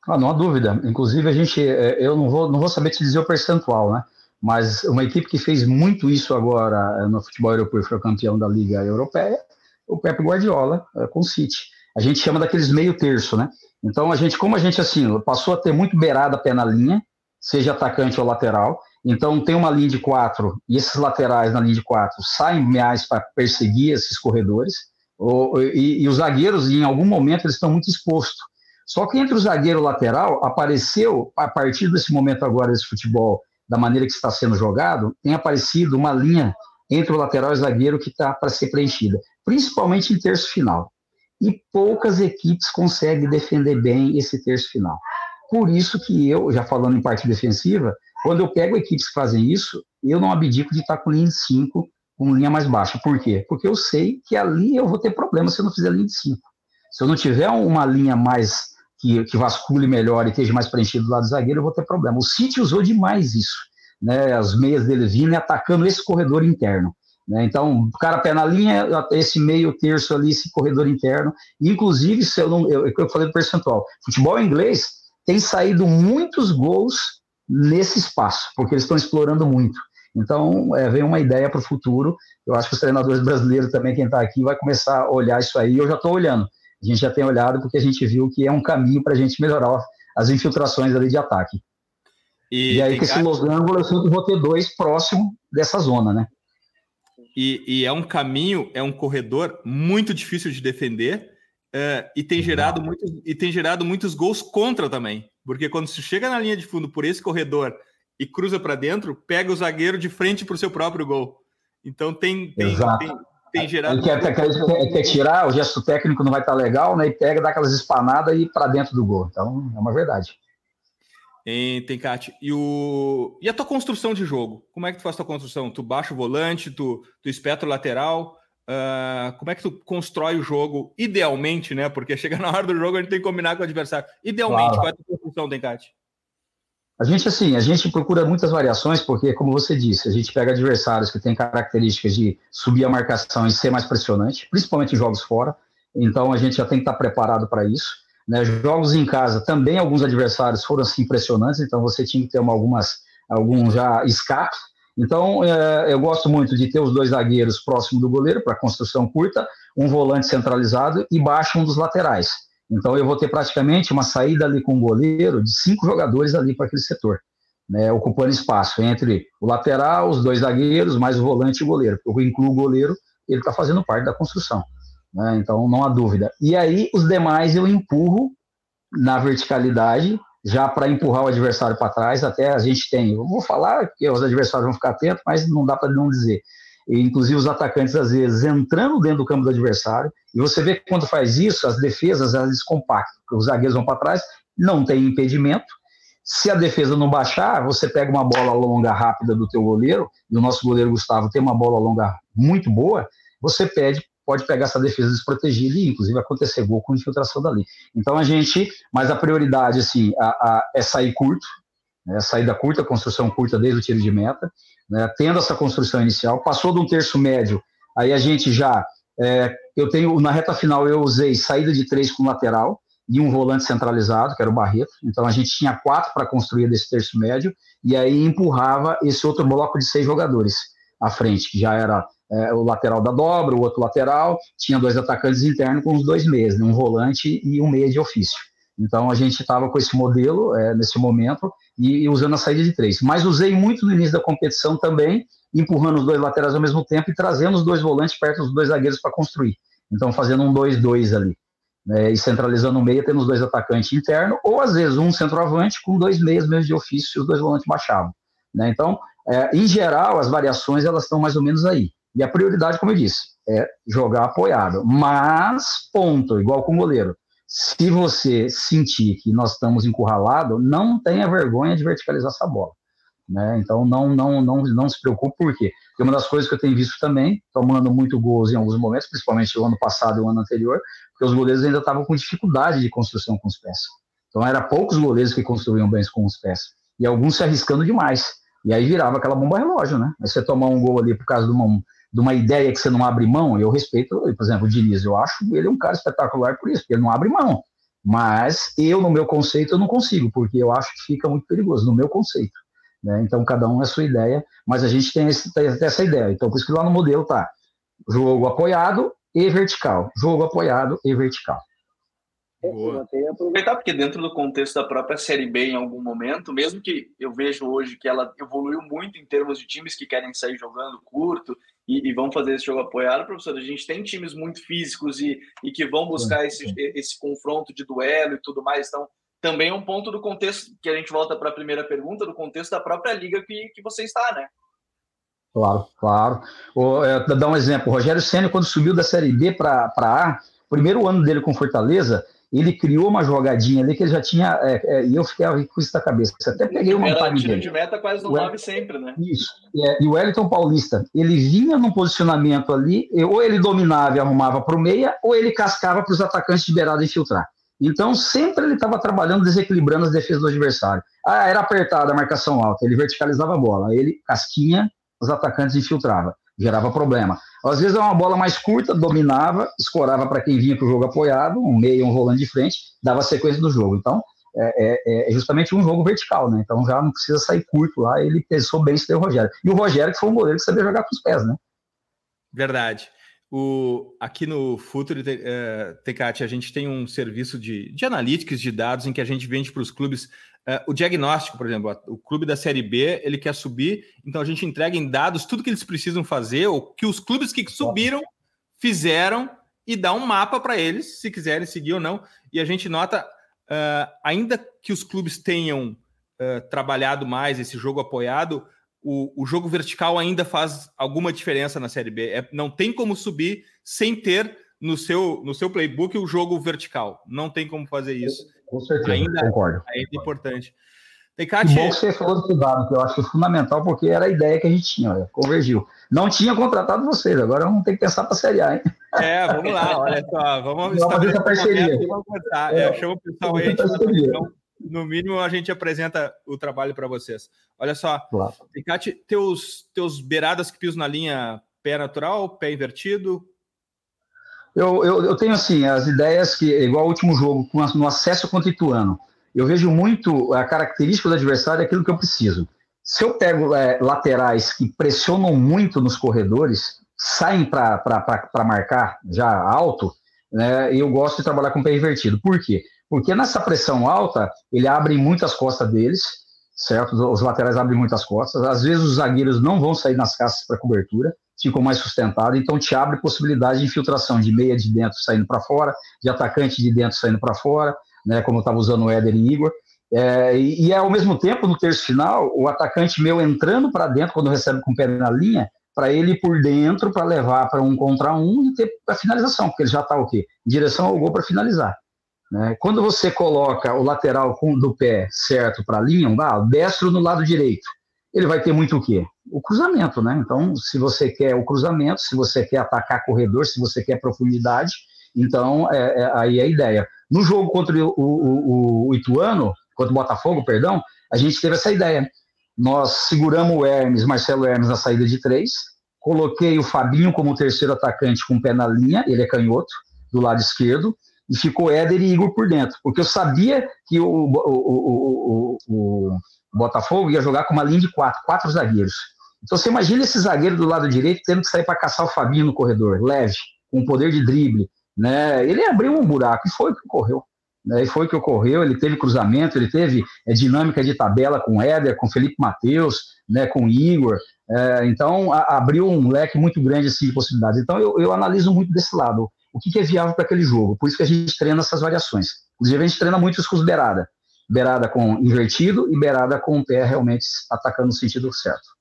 Ah, não há dúvida. Inclusive, a gente, é, eu não vou, não vou saber te dizer o percentual, né? Mas uma equipe que fez muito isso agora é, no futebol europeu, foi campeão da Liga Europeia, o Pep Guardiola é, com o City. A gente chama daqueles meio terço, né? Então a gente, como a gente assim passou a ter muito beirada pé na linha, seja atacante ou lateral. Então tem uma linha de quatro e esses laterais na linha de quatro saem mais para perseguir esses corredores. Ou, e, e, os zagueiros, em algum momento, eles estão muito expostos. Só que entre o zagueiro e o lateral apareceu a partir desse momento agora desse futebol da maneira que está sendo jogado, tem aparecido uma linha entre o lateral e o zagueiro que está para ser preenchida, principalmente em terço final. E poucas equipes conseguem defender bem esse terço final. Por isso que eu, já falando em parte defensiva, quando eu pego equipes que fazem isso, eu não abdico de estar com linha de 5, com linha mais baixa. Por quê? Porque eu sei que ali eu vou ter problema se eu não fizer linha de 5. Se eu não tiver uma linha mais que, que vasculhe melhor e esteja mais preenchido do lado do zagueiro, eu vou ter problema. O City usou demais isso, né? As meias dele vindo e atacando esse corredor interno. Né? Então, o cara pé na linha, esse meio terço ali, esse corredor interno. Inclusive, se eu não, eu, eu falei do percentual, futebol inglês tem saído muitos gols nesse espaço, porque eles estão explorando muito. Então, é, vem uma ideia para o futuro. Eu acho que os treinadores brasileiros também, quem está aqui, vai começar a olhar isso aí. Eu já estou olhando a gente já tem olhado porque a gente viu que é um caminho para a gente melhorar as infiltrações ali de ataque. E, e aí, com esse losango, eu sempre vou ter dois próximo dessa zona, né? E, e, é um caminho, é um corredor muito difícil de defender é, e, tem gerado muitos, e tem gerado muitos gols contra também. Porque quando se chega na linha de fundo por esse corredor e cruza para dentro, pega o zagueiro de frente para o seu próprio gol. Então tem, tem, tem, tem gerado. Ele quer, quer, quer, tirar, o gesto técnico não vai estar legal, né? E pega, dá aquelas espanadas e para dentro do gol. Então, é uma verdade. Tem, tem. E, o... e a tua construção de jogo? Como é que tu faz a tua construção? Tu baixa o volante, tu, tu espeta o lateral? Uh, como é que tu constrói o jogo idealmente, né? Porque chega na hora do jogo, a gente tem que combinar com o adversário. Idealmente, claro. qual é a tua construção, Tencate? A gente, assim, a gente procura muitas variações, porque, como você disse, a gente pega adversários que têm características de subir a marcação e ser mais pressionante, principalmente em jogos fora. Então, a gente já tem que estar preparado para isso. Né? Jogos em casa, também alguns adversários foram, assim, impressionantes, então você tinha que ter uma, algumas, alguns já escapes. Então, é, eu gosto muito de ter os dois zagueiros próximo do goleiro, para construção curta, um volante centralizado e baixo um dos laterais. Então eu vou ter praticamente uma saída ali com o goleiro de cinco jogadores ali para aquele setor, né, ocupando espaço entre o lateral, os dois zagueiros, mais o volante e o goleiro. Eu incluo o goleiro, ele está fazendo parte da construção. Né, então não há dúvida. E aí os demais eu empurro na verticalidade, já para empurrar o adversário para trás, até a gente tem, eu vou falar que os adversários vão ficar atentos, mas não dá para não dizer e inclusive os atacantes às vezes entrando dentro do campo do adversário, e você vê que quando faz isso, as defesas elas compactam, os zagueiros vão para trás, não tem impedimento. Se a defesa não baixar, você pega uma bola longa rápida do teu goleiro, e o nosso goleiro Gustavo tem uma bola longa muito boa, você pede, pode pegar essa defesa desprotegida e inclusive acontecer gol com infiltração dali. Então a gente, mas a prioridade assim, a, a, é sair curto, né, saída curta, construção curta desde o tiro de meta, né, tendo essa construção inicial, passou de um terço médio, aí a gente já, é, eu tenho, na reta final eu usei saída de três com lateral e um volante centralizado, que era o Barreto, então a gente tinha quatro para construir desse terço médio, e aí empurrava esse outro bloco de seis jogadores à frente, que já era é, o lateral da dobra, o outro lateral, tinha dois atacantes internos com os dois meias, né, um volante e um meia de ofício. Então a gente estava com esse modelo é, nesse momento e, e, usando a saída de três. Mas usei muito no início da competição também, empurrando os dois laterais ao mesmo tempo e trazendo os dois volantes perto dos dois zagueiros para construir. Então fazendo um 2-2 ali. Né, e centralizando o meio, tendo os dois atacantes internos, ou às vezes um centroavante com dois meias mesmo de ofício, se os dois volantes baixavam. Né? Então, é, em geral, as variações elas estão mais ou menos aí. E a prioridade, como eu disse, é jogar apoiado. Mas, ponto, igual com o goleiro. Se você sentir que nós estamos encurralados, não tenha vergonha de verticalizar essa bola. Né? Então, não, não, não, não se preocupe, por quê? Porque uma das coisas que eu tenho visto também, tomando muito gols em alguns momentos, principalmente o ano passado e o ano anterior, porque os goleiros ainda estavam com dificuldade de construção com os pés. Então, era poucos goleiros que construíam bem com os pés. E alguns se arriscando demais. E aí virava aquela bomba relógio, né? Aí você tomar um gol ali por causa de uma, de uma ideia que você não abre mão, eu respeito, por exemplo, o Diniz, eu acho ele um cara espetacular por isso, porque ele não abre mão. Mas eu, no meu conceito, eu não consigo, porque eu acho que fica muito perigoso, no meu conceito. Né? Então, cada um é a sua ideia, mas a gente tem, esse, tem essa ideia. Então, por isso que lá no modelo tá jogo apoiado e vertical. Jogo apoiado e vertical. Boa. Aproveitar porque dentro do contexto da própria Série B em algum momento, mesmo que eu vejo hoje que ela evoluiu muito em termos de times que querem sair jogando curto e, e vão fazer esse jogo apoiado, professor, a gente tem times muito físicos e, e que vão buscar esse, esse confronto de duelo e tudo mais, então também é um ponto do contexto, que a gente volta para a primeira pergunta, do contexto da própria liga que, que você está, né? Claro, claro. Vou é, dar um exemplo. O Rogério Senna, quando subiu da Série B para A, primeiro ano dele com Fortaleza, ele criou uma jogadinha ali que ele já tinha. É, é, e eu fiquei com isso na cabeça. Até peguei uma Era tiro dele. de meta quase no 9 sempre, né? Isso. É, e o Wellington Paulista, ele vinha num posicionamento ali, ou ele dominava e arrumava para o meia, ou ele cascava para os atacantes de beirada infiltrar. Então, sempre ele estava trabalhando, desequilibrando as defesas do adversário. Ah, era apertada a marcação alta, ele verticalizava a bola, ele casquinha, os atacantes infiltrava, gerava problema. Às vezes é uma bola mais curta, dominava, escorava para quem vinha para o jogo apoiado, um meio, um volante de frente, dava sequência do jogo. Então, é, é, é, justamente um jogo vertical, né? Então já não precisa sair curto lá, ele pensou bem deu o Rogério. E o Rogério, que foi um goleiro que sabia jogar com os pés, né? Verdade. O, aqui no Futuro uh, Tecate, a gente tem um serviço de, de analytics de dados em que a gente vende para os clubes o diagnóstico, por exemplo. O clube da Série B ele quer subir, então a gente entrega em dados tudo que eles precisam fazer, ou que os clubes que subiram fizeram, e dá um mapa para eles, se quiserem seguir ou não. E a gente nota, uh, ainda que os clubes tenham trabalhado mais esse jogo apoiado, o, o jogo vertical ainda faz alguma diferença na Série B. É, não tem como subir sem ter no seu, no seu playbook o jogo vertical. Não tem como fazer isso. Com certeza, ainda, concordo. Ainda é importante. Tecate... Bom que você falou do dado, que eu acho que é fundamental, porque era a ideia que a gente tinha, olha, convergiu. Não tinha contratado vocês, agora vamos ter que pensar para a Série A, hein? É, vamos lá, olha só, vamos estabelecer essa parceria. Vamos É, é, chama o pessoal aí, no mínimo a gente apresenta o trabalho para vocês. Olha só, claro. Ticate, teus, teus beiradas que pisam na linha pé natural, pé invertido? Eu, eu, eu tenho assim, as ideias que, igual o último jogo, no acesso contra o Ituano, eu vejo muito a característica do adversário, aquilo que eu preciso. Se eu pego é, laterais que pressionam muito nos corredores, saem para marcar já alto, né, eu gosto de trabalhar com pé invertido. Por quê? Porque nessa pressão alta, ele abre muitas costas deles, certo? Os laterais abrem muitas costas. Às vezes os zagueiros não vão sair nas caças para cobertura, ficam mais sustentados, então te abre possibilidade de infiltração de meia de dentro saindo para fora, de atacante de dentro saindo para fora, né? Como eu estava usando o Éder e Igor. É, e, e, ao mesmo tempo, no terço final, o atacante meu entrando para dentro quando recebe com o pé na linha, para ele ir por dentro para levar para um contra um e ter a finalização, porque ele já está o quê? Em direção ao gol para finalizar. Né? Quando você coloca o lateral do pé certo para a linha, ah, destro no lado direito, ele vai ter muito o quê? O cruzamento, né? Então, se você quer o cruzamento, se você quer atacar corredor, se você quer profundidade, então é, é aí é a ideia. No jogo contra o, o, o, Ituano, contra o Botafogo, perdão, a gente teve essa ideia. Nós seguramos o Hermes, Marcelo Hermes na saída de três, coloquei o Fabinho como terceiro atacante com o pé na linha, ele é canhoto, do lado esquerdo, e ficou Éder e Igor por dentro, porque eu sabia que o, o, Botafogo ia jogar com uma linha de quatro, quatro zagueiros. Então você imagina esse zagueiro do lado direito tendo que sair para caçar o Fabinho no corredor, leve, com poder de drible, né? Ele abriu um buraco e foi o que ocorreu. Né, e foi o que ocorreu. Ele teve cruzamento, ele teve é, dinâmica de tabela com Éder, com Felipe Matheus, né, com Igor. É, então, a, abriu um leque muito grande assim, de possibilidades. Então, eu, eu analiso muito desse lado. O que, que é viável para aquele jogo? Por isso que a gente treina essas variações. Inclusive, a gente treina muito isso com beirada. Beirada com invertido e beirada com o pé realmente atacando no sentido certo.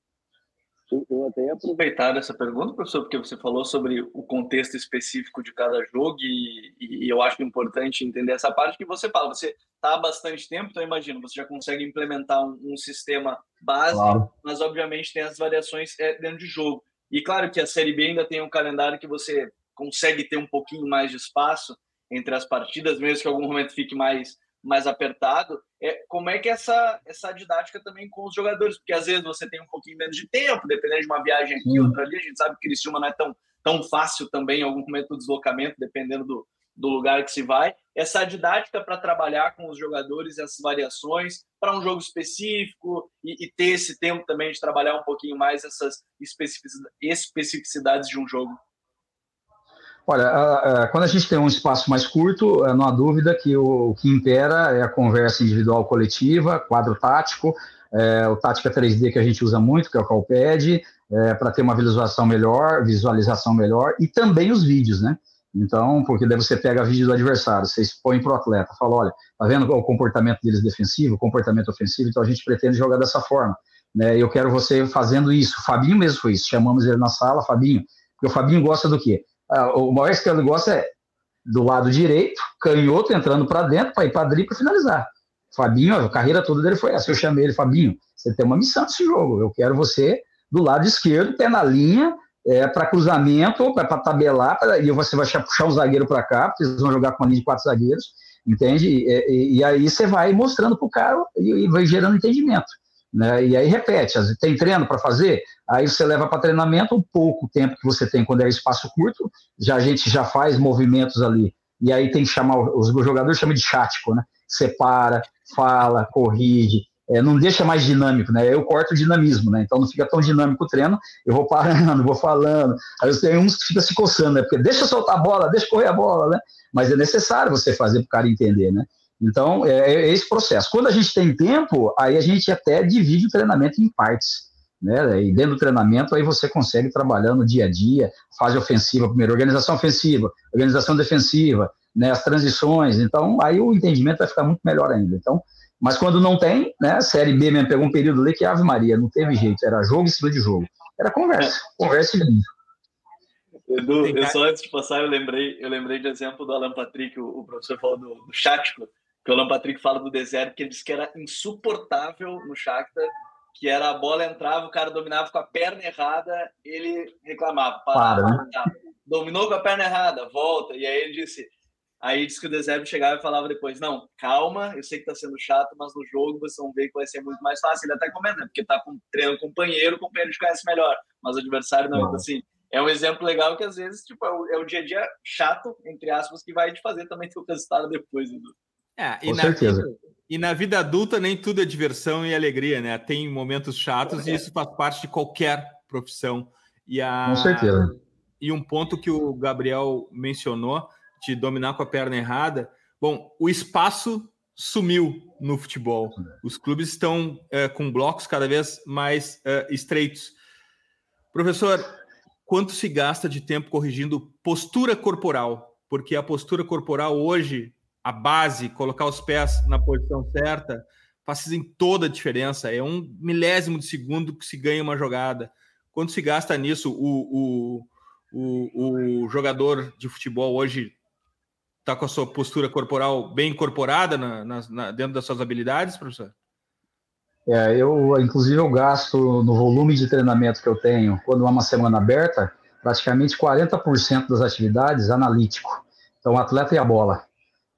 Eu até aproveitar essa pergunta, professor, porque você falou sobre o contexto específico de cada jogo e, e eu acho importante entender essa parte que você fala. Você está há bastante tempo, então imagino, você já consegue implementar um, um sistema base, claro. mas obviamente tem as variações é, dentro de jogo. E claro que a Série B ainda tem um calendário que você consegue ter um pouquinho mais de espaço entre as partidas, mesmo que algum momento fique mais mais apertado, é, como é que é essa, essa didática também com os jogadores? Porque às vezes você tem um pouquinho menos de tempo, dependendo de uma viagem aqui, outra ali, a gente sabe que Criciúma não é tão, tão fácil também em algum momento do deslocamento, dependendo do, do lugar que se vai. Essa didática para trabalhar com os jogadores, essas variações, para um jogo específico e, e, ter esse tempo também de trabalhar um pouquinho mais essas especificidades de um jogo. Olha, quando a gente tem um espaço mais curto, é, não há dúvida que o, que impera é a conversa individual coletiva, quadro tático, é, o tática 3D que a gente usa muito, que é o Calpad, é, para ter uma visualização melhor, visualização melhor, e também os vídeos, né? Então, porque daí você pega vídeo do adversário, você expõe para o atleta, fala, olha, tá vendo o comportamento deles defensivo, o comportamento ofensivo, então a gente pretende jogar dessa forma. Né? Eu quero você fazendo isso. O Fabinho mesmo foi isso, chamamos ele na sala, Fabinho, porque o Fabinho gosta do quê? Ah, o maior esquema do negócio é do lado direito, canhoto entrando para dentro para ir para drible para finalizar. Fabinho, a carreira toda dele foi essa. Eu chamei ele, Fabinho, você tem uma missão nesse jogo. Eu quero você do lado esquerdo, pé na linha, é, para cruzamento, para tabelar, pra, e você vai puxar o zagueiro para cá, porque eles vão jogar com uma linha de quatro zagueiros, entende? E, e, e aí você vai mostrando para o cara e, e vai gerando entendimento. Né? E aí repete, tem treino para fazer, aí você leva para treinamento um pouco tempo que você tem quando é espaço curto, já a gente já faz movimentos ali, e aí tem que chamar, os jogadores chamam de chático, né? Separa, fala, corrige, é, não deixa mais dinâmico, né? Eu corto o dinamismo, né? Então não fica tão dinâmico o treino, eu vou parando, vou falando, aí tem uns que fica se coçando, né? Porque deixa soltar a bola, deixa correr a bola, né? Mas é necessário você fazer para o cara entender, né? Então, é, é, esse processo. Quando a gente tem tempo, aí a gente até divide o treinamento em partes. Né? E dentro do treinamento, aí você consegue trabalhar no dia a dia, fase ofensiva primeiro, organização ofensiva, organização defensiva, né? as transições. Então, aí o entendimento vai ficar muito melhor ainda. Então, mas quando não tem, né? Série B mesmo pegou um período ali que Ave Maria, não teve jeito, era jogo em cima de jogo. Era conversa, conversa e lindo. Edu, eu só antes de passar, eu lembrei, eu lembrei de exemplo do Alan Patrick, o, o professor falou do, do Chático, que o Alan Patrick fala do deserto, que ele disse que era insuportável no Shakhtar, que era a bola entrava, o cara dominava com a perna errada, ele reclamava, parava, Para, né? dominou com a perna errada, volta, e aí ele disse, aí disse que o Deserto chegava e falava depois, não, calma, eu sei que tá sendo chato, mas no jogo vocês vão ver que vai ser muito mais fácil, ele até comenta, porque tá com treino companheiro, o companheiro te conhece melhor, mas o adversário não, então assim, é um exemplo legal que às vezes, tipo, é o, é o dia a dia chato, entre aspas, que vai te fazer também ter o resultado depois, Edu. É, e Com na certeza. Vida, e na vida adulta nem tudo é diversão e alegria, né? Tem momentos chatos é. e isso faz parte de qualquer profissão. E a, Com certeza. E um ponto que o Gabriel mencionou, de dominar com a perna errada. Bom, o espaço sumiu no futebol. Os clubes estão é, com blocos cada vez mais é, estreitos. Professor, quanto se gasta de tempo corrigindo postura corporal? Porque a postura corporal hoje a base, colocar os pés na posição certa, fazem toda a diferença. É um milésimo de segundo que se ganha uma jogada. Quando se gasta nisso, o, o, o, o jogador de futebol hoje está com a sua postura corporal bem incorporada na, na, na, dentro das suas habilidades, professor? É, eu, inclusive, eu gasto no volume de treinamento que eu tenho, quando é uma semana aberta, praticamente 40% das atividades analítico. Então, atleta e a bola.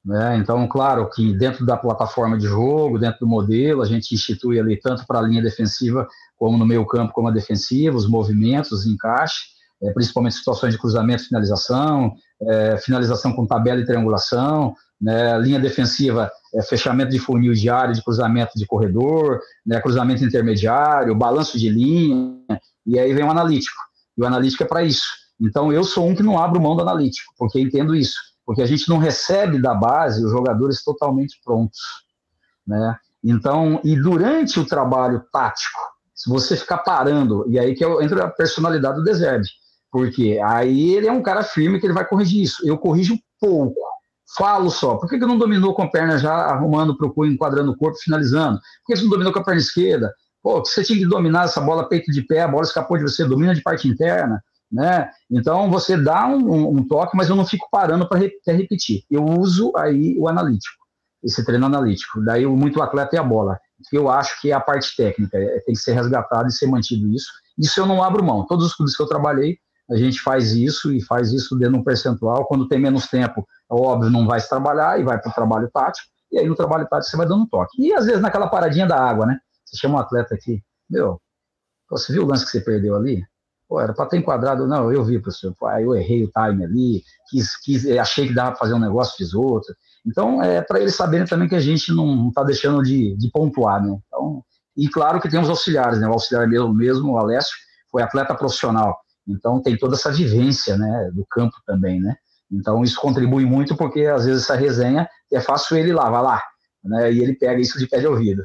Né? Então, claro que dentro da plataforma de jogo, dentro do modelo, a gente institui ali tanto para a linha defensiva, como no meio campo, como a defensiva, os movimentos, os encaixe, é, principalmente situações de cruzamento, finalização, é, finalização com tabela e triangulação, né? linha defensiva, é, fechamento de funil de área, de cruzamento de corredor, né? cruzamento intermediário, balanço de linha, e aí vem o analítico. E o analítico é para isso. Então, eu sou um que não abro mão do analítico, porque entendo isso porque a gente não recebe da base os jogadores totalmente prontos, né? Então, e durante o trabalho tático, se você ficar parando, e aí que entra a personalidade do Deserve, porque aí ele é um cara firme que ele vai corrigir isso. Eu corrijo pouco, falo só. Por que, que não dominou com a perna já arrumando para o enquadrando o corpo, finalizando? Por que você não dominou com a perna esquerda? Pô, você tinha que dominar essa bola peito de pé, a bola escapou de você, domina de parte interna, né? Então você dá um, um, um toque, mas eu não fico parando para re repetir. Eu uso aí o analítico, esse treino analítico. Daí muito atleta é a bola. Eu acho que é a parte técnica, é, tem que ser resgatado e ser mantido isso. Isso eu não abro mão. Todos os clubes que eu trabalhei, a gente faz isso e faz isso dentro de um percentual. Quando tem menos tempo, é óbvio, não vai se trabalhar e vai para o trabalho tático. E aí no trabalho tático você vai dando um toque. E às vezes naquela paradinha da água, né? Você chama um atleta aqui, meu, você viu o lance que você perdeu ali? Pô, era para ter enquadrado. Não, eu vi, professor. Pô, eu errei o time ali, quis, quis, achei que dava para fazer um negócio, fiz outro. Então, é para eles saberem também que a gente não está deixando de, de, pontuar, né? Então, e claro que tem os auxiliares, né? O auxiliar mesmo, mesmo o Alessio, foi atleta profissional. Então, tem toda essa vivência, né? Do campo também, né? Então, isso contribui muito porque, às vezes, essa resenha é fácil ele lá, vai lá, né? E ele pega isso de pé de ouvido.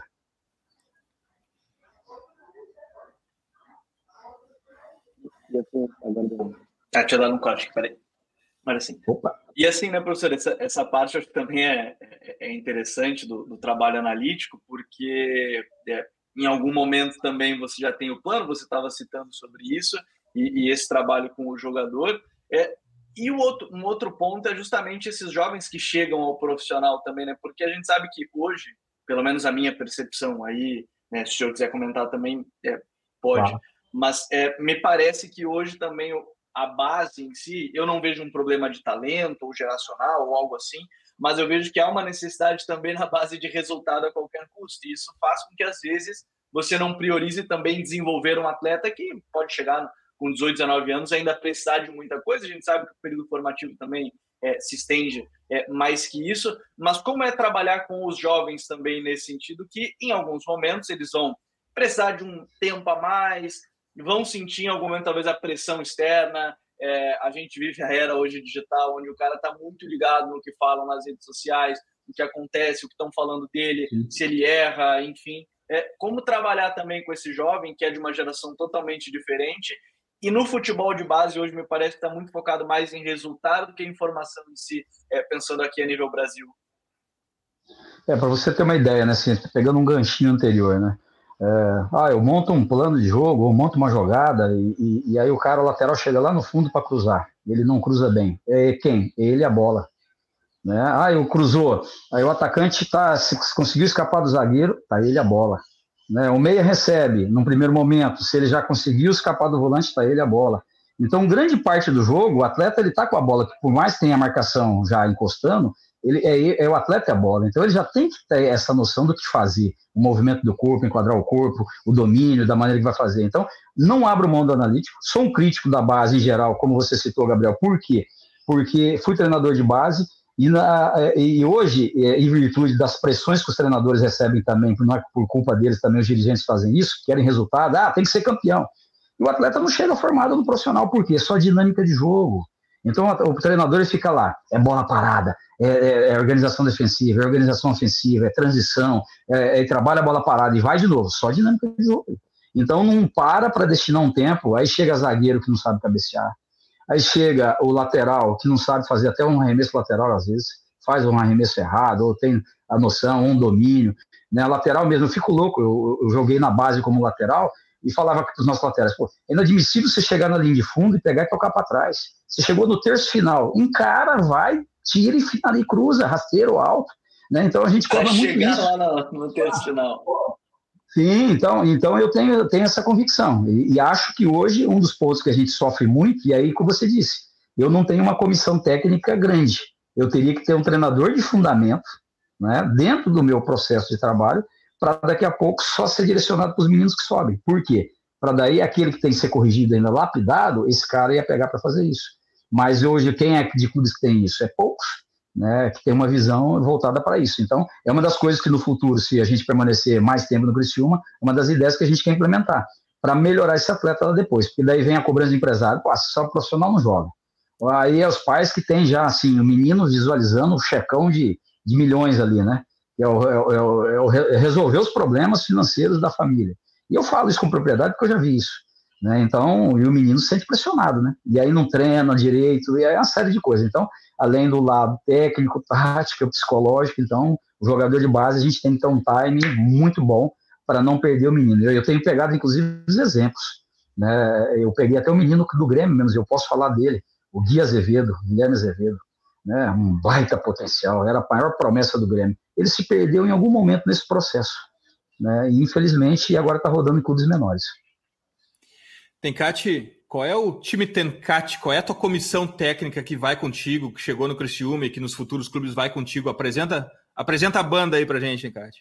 Ah, deixa eu dar um corte, peraí. Mas assim. Opa. E assim, né, professor, essa, essa parte acho que também é, é, é interessante do, do, trabalho analítico, porque é, em algum momento também você já tem o plano, você estava citando sobre isso, e, e, esse trabalho com o jogador. É, e o outro, um outro ponto é justamente esses jovens que chegam ao profissional também, né? Porque a gente sabe que hoje, pelo menos a minha percepção aí, né, se o senhor quiser comentar também, é, pode. Claro. Mas é, me parece que hoje também a base em si, eu não vejo um problema de talento ou geracional ou algo assim, mas eu vejo que há uma necessidade também na base de resultado a qualquer custo. E isso faz com que, às vezes, você não priorize também desenvolver um atleta que pode chegar com 18, 19 anos ainda precisar de muita coisa. A gente sabe que o período formativo também é, se estende é, mais que isso, mas como é trabalhar com os jovens também nesse sentido, que em alguns momentos eles vão precisar de um tempo a mais, vão sentir em algum momento talvez a pressão externa. É, a gente vive a era hoje digital, onde o cara está muito ligado no que falam nas redes sociais, o que acontece, o que estão falando dele, Sim. se ele erra, enfim. É, como trabalhar também com esse jovem que é de uma geração totalmente diferente e no futebol de base hoje me parece que está muito focado mais em resultado do que em informação em si, é, pensando aqui a nível Brasil. É, para você ter uma ideia, né, assim, pegando um ganchinho anterior, né, é, ah, eu monto um plano de jogo, ou monto uma jogada, e, e, e aí o cara lateral chega lá no fundo para cruzar. Ele não cruza bem. É quem? Ele a bola. Né? Ah, eu cruzou. Aí o atacante tá, se conseguiu escapar do zagueiro, tá ele a bola. Né? O meia recebe, num primeiro momento, se ele já conseguiu escapar do volante, tá ele a bola. Então, grande parte do jogo, o atleta ele tá com a bola, que por mais que tenha a marcação já encostando, ele é, é o atleta a bola. Então, ele já tem que ter essa noção do que fazer o movimento do corpo, enquadrar o corpo, o domínio, da maneira que vai fazer. Então, não abro mão do analítico, sou um crítico da base em geral, como você citou, Gabriel. Por quê? Porque fui treinador de base e, na, e hoje, é, em virtude das pressões que os treinadores recebem também, não é por culpa deles também, os dirigentes fazem isso, querem resultado, ah, tem que ser campeão. E o atleta não chega formado no profissional, por quê? É só dinâmica de jogo. Então o treinador fica lá, é bola parada, é, é, é, organização defensiva, é organização ofensiva, é transição, é, é trabalha a bola parada e vai de novo, só dinâmica de jogo. Então não para para destinar um tempo, aí chega zagueiro que não sabe cabecear, aí chega o lateral que não sabe fazer até um arremesso lateral às vezes, faz um arremesso errado, ou tem a noção, um domínio, né? Lateral mesmo, eu fico louco, eu, eu joguei na base como lateral e falava para os nossos laterais, pô, é inadmissível você chegar na linha de fundo e pegar e tocar para trás. Você chegou no terço final, encara, vai, tira e final e cruza, rasteiro alto. Né? Então a gente cobra muito chegar isso. lá no, no terço final. Sim, então, então eu tenho, eu tenho essa convicção. E, e, acho que hoje um dos pontos que a gente sofre muito, e aí, como você disse, eu não tenho uma comissão técnica grande. Eu teria que ter um treinador de fundamento né, dentro do meu processo de trabalho para daqui a pouco só ser direcionado para os meninos que sobem. Por quê? Para daí aquele que tem que ser corrigido ainda lapidado, esse cara ia pegar para fazer isso. Mas hoje, quem é de clubes que tem isso? É poucos, né, que tem uma visão voltada para isso. Então, é uma das coisas que no futuro, se a gente permanecer mais tempo no Criciúma, é uma das ideias que a gente quer implementar, para melhorar esse atleta lá depois. Porque daí vem a cobrança do empresário, pô, só o profissional não joga. Aí é os pais que têm já, assim, o menino visualizando o checão de, de milhões ali, né? É, o, é, o, é, o, é resolver os problemas financeiros da família. E eu falo isso com propriedade porque eu já vi isso. Né? Então, e o menino se sente pressionado, né? E aí não treina direito, e aí é uma série de coisas. Então, além do lado técnico, tático, psicológico, então, o jogador de base, a gente tem que ter um time muito bom para não perder o menino. Eu, eu tenho pegado, inclusive, os exemplos. Né? Eu peguei até o menino do Grêmio mesmo, eu posso falar dele, o Gui Azevedo, Guilherme Azevedo, né? um baita potencial, era a maior promessa do Grêmio. Ele se perdeu em algum momento nesse processo. Né? E, infelizmente, agora está rodando em clubes menores. Tencate, qual é o time Tencate? Qual é a tua comissão técnica que vai contigo, que chegou no Criciúma e que nos futuros clubes vai contigo? Apresenta, apresenta a banda aí pra gente, Tencate.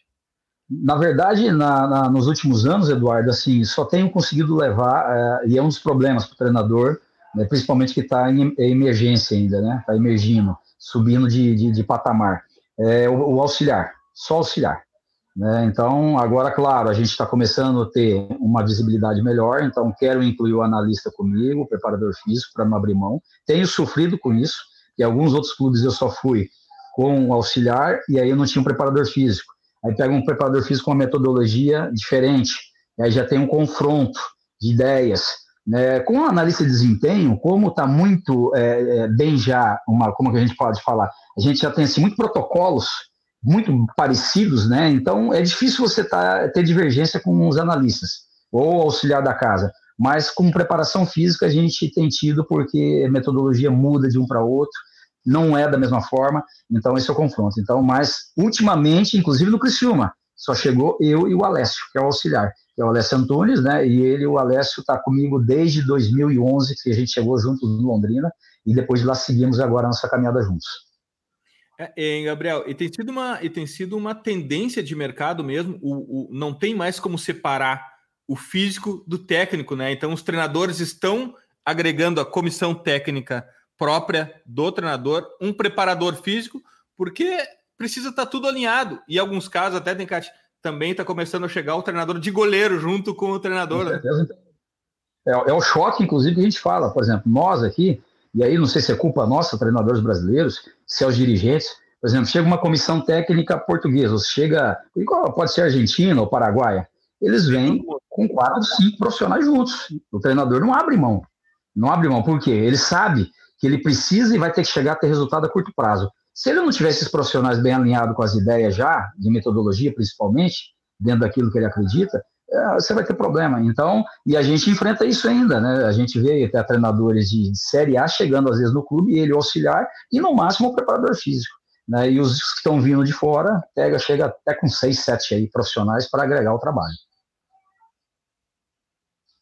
Na verdade, na, na, nos últimos anos, Eduardo, assim, só tenho conseguido levar, é, e é um dos problemas para o treinador, né, principalmente que está em, em, emergência ainda, né? Está emergindo, subindo de, de, de patamar. É o, o, auxiliar, só auxiliar. Né? Então, agora, claro, a gente está começando a ter uma visibilidade melhor, então quero incluir o analista comigo, o preparador físico, para não abrir mão. Tenho sofrido com isso, e alguns outros clubes eu só fui com o auxiliar, e aí eu não tinha um preparador físico. Aí pega um preparador físico com uma metodologia diferente, aí já tem um confronto de ideias. Né? Com o analista de desempenho, como está muito é, é, bem já, uma, como que a gente pode falar, a gente já tem assim, muitos protocolos muito parecidos, né? Então é difícil você tá, ter divergência com os analistas ou auxiliar da casa. Mas com preparação física a gente tem tido porque a metodologia muda de um para outro, não é da mesma forma, então esse é o confronto. Então, mas ultimamente, inclusive no Criciúma, só chegou eu e o Alessio, que é o auxiliar, que é o Alessio Antunes, né? E ele, o Alessio, está comigo desde 2011, que a gente chegou juntos no Londrina, e depois de lá seguimos agora a nossa caminhada juntos. É, Gabriel, e tem sido uma e tem sido uma tendência de mercado mesmo. O, o, não tem mais como separar o físico do técnico, né? Então os treinadores estão agregando a comissão técnica própria do treinador, um preparador físico, porque precisa estar tá tudo alinhado. E em alguns casos até tem também está começando a chegar o treinador de goleiro junto com o treinador. Né? É, é o choque, inclusive, que a gente fala. Por exemplo, nós aqui e aí não sei se é culpa nossa, treinadores brasileiros, se é os dirigentes. Por exemplo, chega uma comissão técnica portuguesa, chega, pode ser argentina ou paraguaia, eles vêm com quatro, cinco profissionais juntos. O treinador não abre mão. Não abre mão, por quê? Ele sabe que ele precisa e vai ter que chegar a ter resultado a curto prazo. Se ele não tivesse esses profissionais bem alinhados com as ideias já, de metodologia principalmente, dentro daquilo que ele acredita, é, você vai ter problema. Então, e a gente enfrenta isso ainda, né? A gente vê até treinadores de, Série A chegando às vezes no clube, ele auxiliar, e no máximo o preparador físico. Né? E os que estão vindo de fora, pega, chega até com seis, sete aí, profissionais para agregar o trabalho.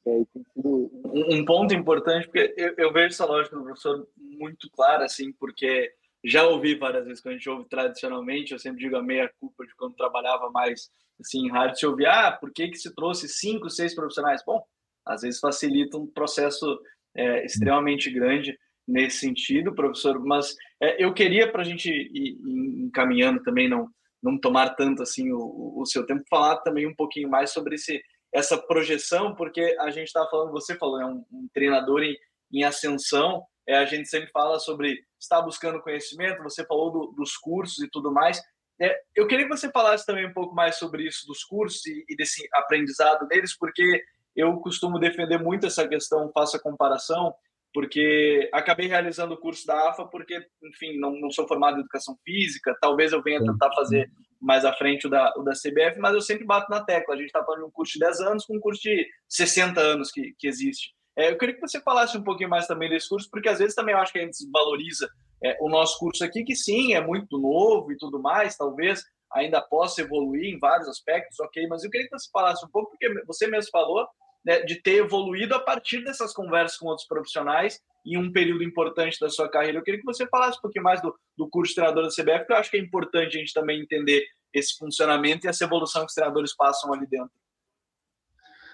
É, um ponto importante, porque eu, eu, vejo essa lógica do professor muito clara, assim, porque já ouvi várias vezes, quando a gente ouve tradicionalmente, eu sempre digo a meia culpa de quando trabalhava mais assim, em rádio, se ouvir, ah, por que, que se trouxe cinco, seis profissionais? Bom, às vezes facilita um processo é, extremamente grande nesse sentido, professor, mas é, eu queria, para a gente ir, ir, encaminhando também, não, não tomar tanto assim o, o seu tempo, falar também um pouquinho mais sobre esse, essa projeção, porque a gente está falando, você falou, é um, um treinador em, em ascensão, é, a gente sempre fala sobre estar buscando conhecimento, você falou do, dos cursos e tudo mais, é, eu queria que você falasse também um pouco mais sobre isso dos cursos e, e desse aprendizado deles, porque eu costumo defender muito essa questão, faça comparação, porque acabei realizando o curso da AFA porque, enfim, não, não sou formado em educação física, talvez eu venha tentar fazer mais à frente o da, o da CBF, mas eu sempre bato na tecla. A gente está falando de um curso de 10 anos com um curso de 60 anos que, que existe. É, eu queria que você falasse um pouquinho mais também desse curso, porque às vezes também eu acho que a gente desvaloriza é, o nosso curso aqui, que sim, é muito novo e tudo mais, talvez ainda possa evoluir em vários aspectos, ok, mas eu queria que você falasse um pouco, porque você mesmo falou né, de ter evoluído a partir dessas conversas com outros profissionais em um período importante da sua carreira. Eu queria que você falasse um pouquinho mais do, do curso de treinador da CBF, porque eu acho que é importante a gente também entender esse funcionamento e essa evolução que os treinadores passam ali dentro.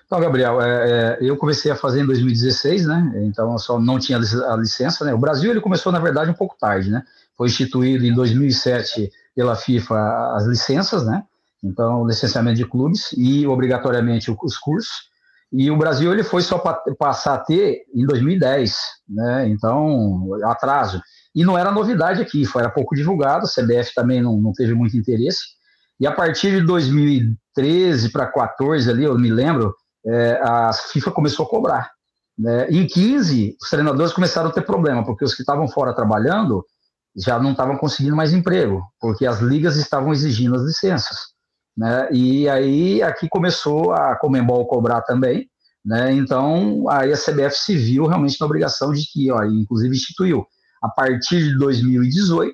Então, Gabriel, é, é, eu comecei a fazer em 2016, né? Então, eu só não tinha a licença, né? O Brasil ele começou na verdade um pouco tarde, né? Foi instituído em 2007 pela FIFA as licenças, né? Então, licenciamento de clubes e obrigatoriamente os cursos. E o Brasil ele foi só passar a ter em 2010, né? Então, atraso. E não era novidade aqui, foi era pouco divulgado, a CBF também não, não teve muito interesse. E a partir de 2013 para 14 ali, eu me lembro, é, a FIFA começou a cobrar. Né? Em 15, os treinadores começaram a ter problema, porque os que estavam fora trabalhando já não estavam conseguindo mais emprego, porque as ligas estavam exigindo as licenças. Né? E aí aqui começou a Comembol cobrar também, né? Então aí a CBF se viu realmente na obrigação de que, ó, inclusive instituiu, a partir de 2018,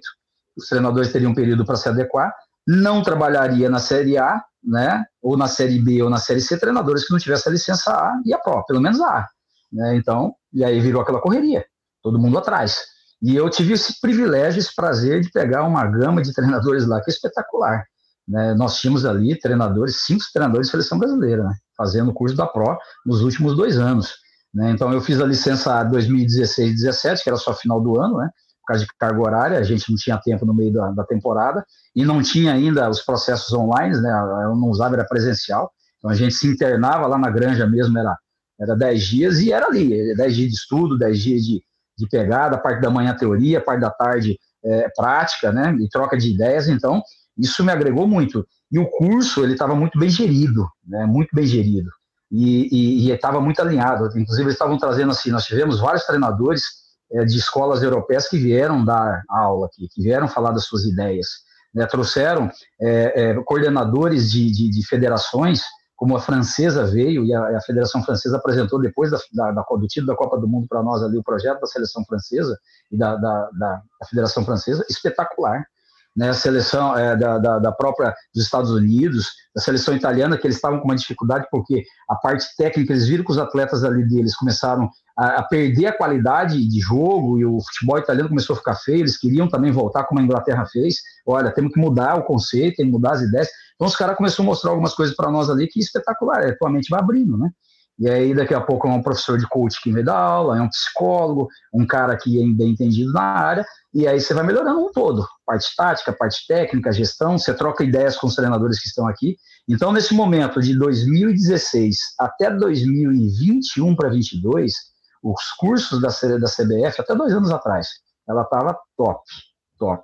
os treinadores teriam um período para se adequar, não trabalharia na Série A, né? Ou na Série B ou na Série C, treinadores que não tivessem a licença A e a Pro, pelo menos a A. Né? Então, e aí virou aquela correria, todo mundo atrás. E eu tive esse privilégio, esse prazer de pegar uma gama de treinadores lá que é espetacular. Né? Nós tínhamos ali treinadores, cinco treinadores de seleção brasileira, né? fazendo o curso da Pro nos últimos dois anos. Né? Então eu fiz a licença 2016-17, que era só final do ano, né? Por causa de carga horária, a gente não tinha tempo no meio da, da temporada, e não tinha ainda os processos online, né? eu não usava, era presencial, então a gente se internava lá na granja mesmo, era, era 10 dias, e era ali, 10 dias de estudo, 10 dias de, de pegada, parte da manhã teoria, parte da tarde é, prática, né, e troca de ideias, então isso me agregou muito. E o curso, ele estava muito bem gerido, né, muito bem gerido. E estava muito alinhado. Inclusive, eles estavam trazendo assim, nós tivemos vários treinadores é, de escolas europeias que vieram dar aula aqui, que vieram falar das suas ideias. Né, trouxeram é, é, coordenadores de, de, de, federações, como a francesa veio, e a, a Federação Francesa apresentou, depois da, da, da, do título da Copa do Mundo para nós ali, o projeto da seleção francesa e da, da, da Federação Francesa, espetacular né, a seleção é, da, da, da, própria dos Estados Unidos, da seleção italiana, que eles estavam com uma dificuldade porque a parte técnica, eles viram que os atletas ali deles começaram a, a, perder a qualidade de jogo e o futebol italiano começou a ficar feio, eles queriam também voltar como a Inglaterra fez, olha, temos que mudar o conceito, tem que mudar as ideias, então os caras começaram a mostrar algumas coisas para nós ali que é espetacular, é, tua mente vai abrindo, né? E aí, daqui a pouco, é um professor de coach que vem dar aula, é um psicólogo, um cara que é bem entendido na área, e aí você vai melhorando um todo. Parte tática, parte técnica, gestão, você troca ideias com os treinadores que estão aqui. Então, nesse momento de 2016 até 2021 para 2022, os cursos da, da CBF, até dois anos atrás, ela estava top, top.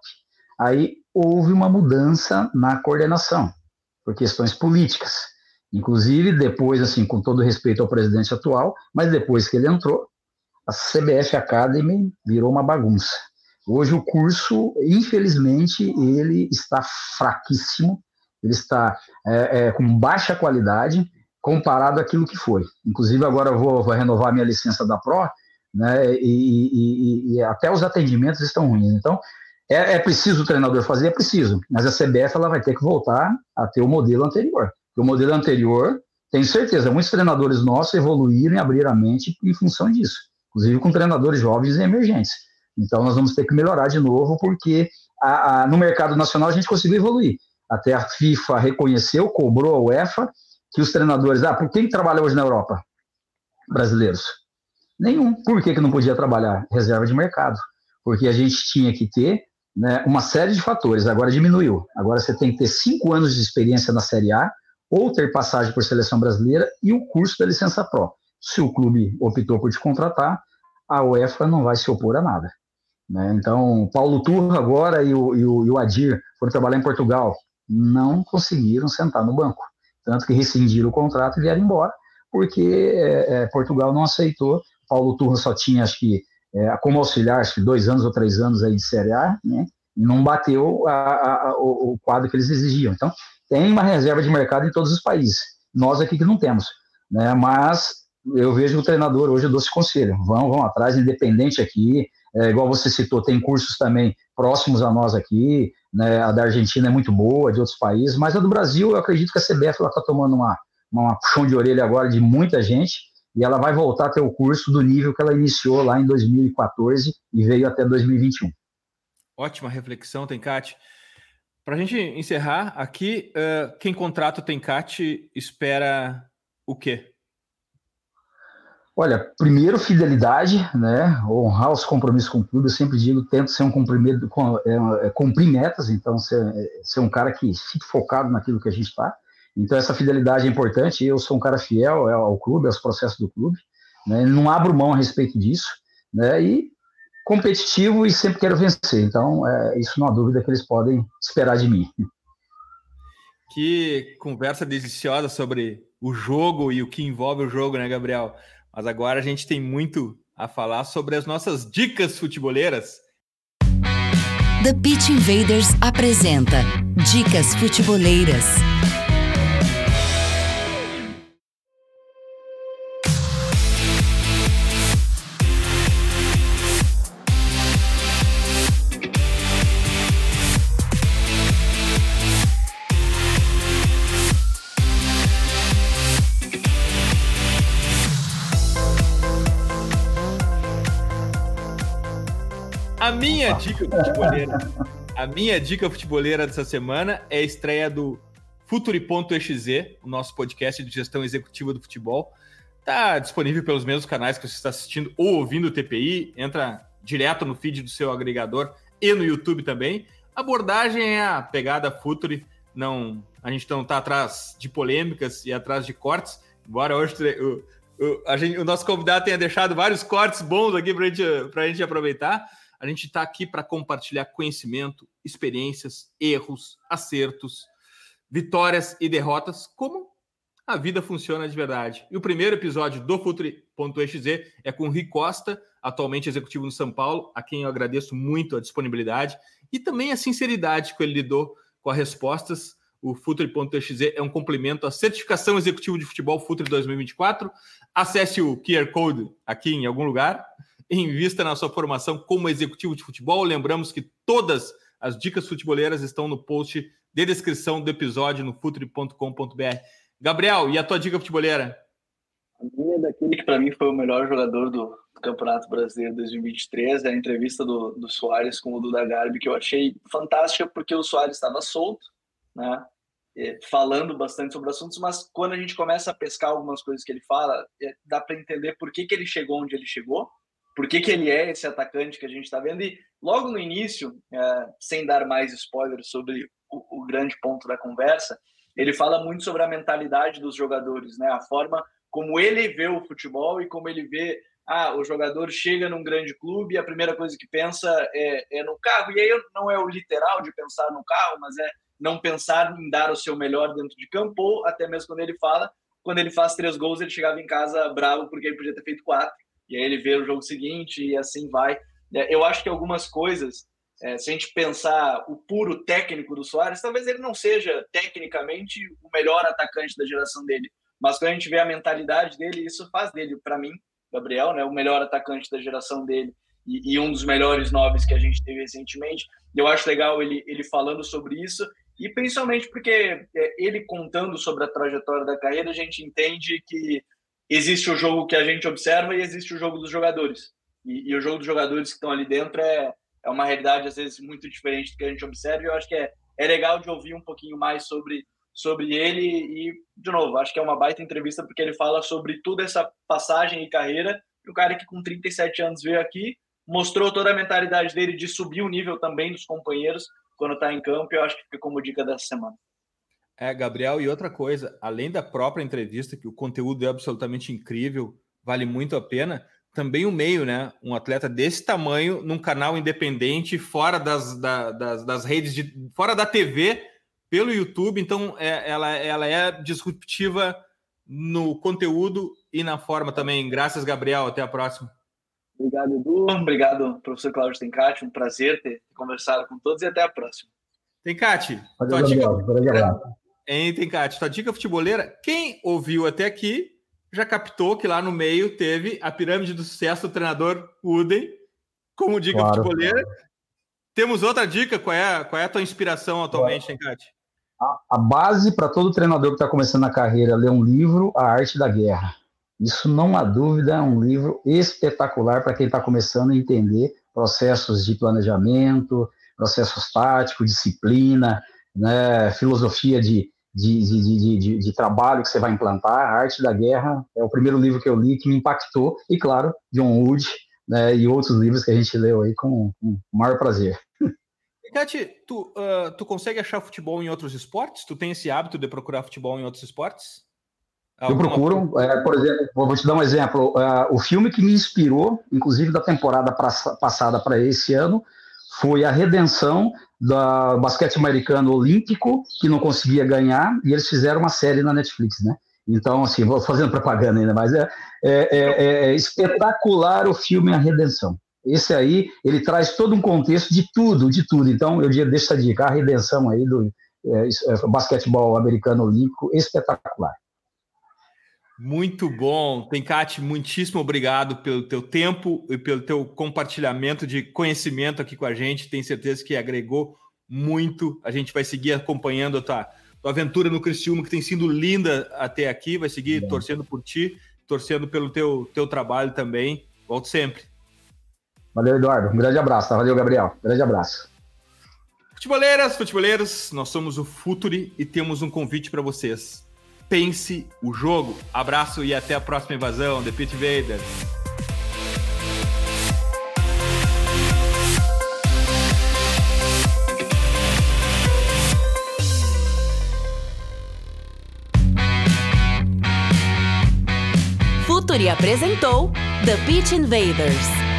Aí houve uma mudança na coordenação, por questões políticas. Inclusive, depois, assim, com todo respeito ao presidente atual, mas depois que ele entrou, a CBF Academy virou uma bagunça. Hoje o curso, infelizmente, ele está fraquíssimo, ele está é, é, com baixa qualidade comparado àquilo que foi. Inclusive, agora eu vou, vou renovar minha licença da Pro, né, e, e, e, até os atendimentos estão ruins. Então, é, é, preciso o treinador fazer? É preciso, mas a CBF ela vai ter que voltar a ter o modelo anterior. O modelo anterior, tenho certeza, muitos treinadores nossos evoluíram e abriram a mente em função disso, inclusive com treinadores jovens e emergentes. Então, nós vamos ter que melhorar de novo, porque a, a, no mercado nacional a gente conseguiu evoluir. Até a FIFA reconheceu, cobrou a UEFA, que os treinadores. Ah, por quem trabalha hoje na Europa? Brasileiros. Nenhum. Por que, que não podia trabalhar? Reserva de mercado. Porque a gente tinha que ter né, uma série de fatores. Agora diminuiu. Agora você tem que ter cinco anos de experiência na Série A ou ter passagem por seleção brasileira e o curso da licença Pro. Se o clube optou por te contratar, a UEFA não vai se opor a nada. Né? Então, Paulo Turra agora e o, e, o, e o Adir foram trabalhar em Portugal, não conseguiram sentar no banco. Tanto que rescindiram o contrato e vieram embora, porque é, é, Portugal não aceitou. Paulo Turra só tinha, acho que, é, como auxiliar, acho que dois anos ou três anos aí de Série A, né? não bateu a, a, a, o, o quadro que eles exigiam. Então, tem uma reserva de mercado em todos os países. Nós aqui que não temos. Né? Mas eu vejo o treinador hoje, eu dou esse conselho. Vão, vão atrás, independente aqui. É, igual você citou, tem cursos também próximos a nós aqui. Né? A da Argentina é muito boa, de outros países. Mas a do Brasil, eu acredito que a CBF está tomando uma, uma puxão de orelha agora de muita gente. E ela vai voltar a ter o curso do nível que ela iniciou lá em 2014 e veio até 2021. Ótima reflexão, Tencate. Para a gente encerrar aqui, uh, quem contrata o Tencate espera o quê? Olha, primeiro fidelidade, né? Honrar os compromissos com o clube. Eu sempre digo, tento ser um cumprimento, é, é, cumprir metas, então ser, ser um cara que fique focado naquilo que a gente está. Então essa fidelidade é importante. Eu sou um cara fiel ao clube, aos processos do clube, né? Não abro mão a respeito disso, né? E competitivo e sempre quero vencer. Então é, isso não há dúvida que eles podem esperar de mim. Que conversa deliciosa sobre o jogo e o que envolve o jogo, né, Gabriel? Mas agora a gente tem muito a falar sobre as nossas dicas futeboleiras. The Pitch Invaders apresenta Dicas Futeboleiras. A minha dica futeboleira, a minha dica futeboleira dessa semana é a estreia do Futuri.exe, o nosso podcast de gestão executiva do futebol. Está disponível pelos mesmos canais que você está assistindo ou ouvindo o TPI. Entra direto no feed do seu agregador e no YouTube também. A abordagem é a pegada Futuri. Não, a gente não está atrás de polêmicas e atrás de cortes. Embora hoje o, o, gente, o nosso convidado tenha deixado vários cortes bons aqui para gente, a gente aproveitar. A gente está aqui para compartilhar conhecimento, experiências, erros, acertos, vitórias e derrotas, como a vida funciona de verdade. E o primeiro episódio do Futre.exe é com o Rui Costa, atualmente executivo no São Paulo, a quem eu agradeço muito a disponibilidade e também a sinceridade que ele lidou com as respostas. O Futre.exe é um complemento à certificação executiva de futebol Futre 2024. Acesse o QR Code aqui em algum lugar invista na sua formação como executivo de futebol. Lembramos que todas as dicas futeboleiras estão no post de descrição do episódio no futre.com.br. Gabriel, e a tua dica futeboleira? A minha é daquele que para mim foi o melhor jogador do Campeonato Brasileiro 2023, é a entrevista do, do Soares com o Duda Garbi, que eu achei fantástica porque o Soares estava solto, né? falando bastante sobre assuntos, mas quando a gente começa a pescar algumas coisas que ele fala, é, dá para entender por que, que ele chegou onde ele chegou, por que, que ele é esse atacante que a gente está vendo. E logo no início, é, sem dar mais spoilers sobre o, o, grande ponto da conversa, ele fala muito sobre a mentalidade dos jogadores, né? a forma como ele vê o futebol e como ele vê. Ah, o jogador chega num grande clube e a primeira coisa que pensa é, é no carro. E aí não é o literal de pensar no carro, mas é não pensar em dar o seu melhor dentro de campo, ou até mesmo quando ele fala, quando ele faz três gols, ele chegava em casa bravo porque ele podia ter feito quatro e aí ele vê o jogo seguinte e assim vai. É, eu acho que algumas coisas, é, se a gente pensar o puro técnico do Soares, talvez ele não seja tecnicamente o melhor atacante da geração dele, mas quando a gente vê a mentalidade dele, isso faz dele, para mim, Gabriel, né, o melhor atacante da geração dele e, e um dos melhores noves que a gente teve recentemente. Eu acho legal ele, ele falando sobre isso e principalmente porque é, ele contando sobre a trajetória da carreira, a gente entende que existe o jogo que a gente observa e existe o jogo dos jogadores. E, e o jogo dos jogadores que estão ali dentro é, é uma realidade, às vezes, muito diferente do que a gente observa. E eu acho que é, é legal de ouvir um pouquinho mais sobre, sobre ele. E, de novo, acho que é uma baita entrevista porque ele fala sobre toda essa passagem e carreira. E o cara que, com 37 anos, veio aqui, mostrou toda a mentalidade dele de subir o nível também dos companheiros quando está em campo. E eu acho que fica como dica dessa semana. É, Gabriel, e outra coisa, além da própria entrevista, que o conteúdo é absolutamente incrível, vale muito a pena, também o meio, né? Um atleta desse tamanho, num canal independente, fora das, da, das, das, redes, de, fora da TV, pelo YouTube, então é, ela, ela é disruptiva no conteúdo e na forma também. Graças, Gabriel. Até a próxima. Obrigado, Edu. Obrigado, professor Cláudio Tencati. Um prazer ter conversado com todos e até a próxima. Tencati, tua dica... Hein, Tencate? Tua dica futeboleira, quem ouviu até aqui já captou que lá no meio teve a pirâmide do sucesso do treinador Uden como dica claro. futeboleira. Temos outra dica, qual é, qual é a tua inspiração atualmente, Tencate? A, a base para todo treinador que está começando a carreira é ler um livro, A Arte da Guerra. Isso não há dúvida, é um livro espetacular para quem está começando a entender processos de planejamento, processos táticos, disciplina, né, filosofia de, de, de, de, de, trabalho que você vai implantar. A Arte da Guerra é o primeiro livro que eu li que me impactou, e claro, John Wood né, e outros livros que a gente leu aí com, com o maior prazer. Cati, tu, uh, tu consegue achar futebol em outros esportes? Tu tem esse hábito de procurar futebol em outros esportes? Eu procuro, é, por exemplo, vou te dar um exemplo. Uh, o filme que me inspirou, inclusive da temporada pra, passada para esse ano, foi a redenção do basquete americano olímpico, que não conseguia ganhar, e eles fizeram uma série na Netflix, né? Então, assim, vou fazendo propaganda ainda, mas é, é, é, é espetacular o filme A Redenção. Esse aí, ele traz todo um contexto de tudo, de tudo. Então, eu deixo essa dica, a redenção aí do é, é, basquetebol americano olímpico, espetacular. Muito bom. Tencate, muitíssimo obrigado pelo teu tempo e pelo teu compartilhamento de conhecimento aqui com a gente. Tenho certeza que agregou muito. A gente vai seguir acompanhando a tua, tua aventura no Cristiúma, que tem sido linda até aqui. Vai seguir torcendo por ti, torcendo pelo teu, teu trabalho também. Volto sempre. Valeu, Eduardo. Um grande abraço. Valeu, Gabriel. Um grande abraço. Futeboleiras, futeboleiros, nós somos o Futuri e temos um convite para vocês pense o jogo. Abraço e até a próxima invasão, The Pit Invaders. Futuri apresentou The Pitch Invaders.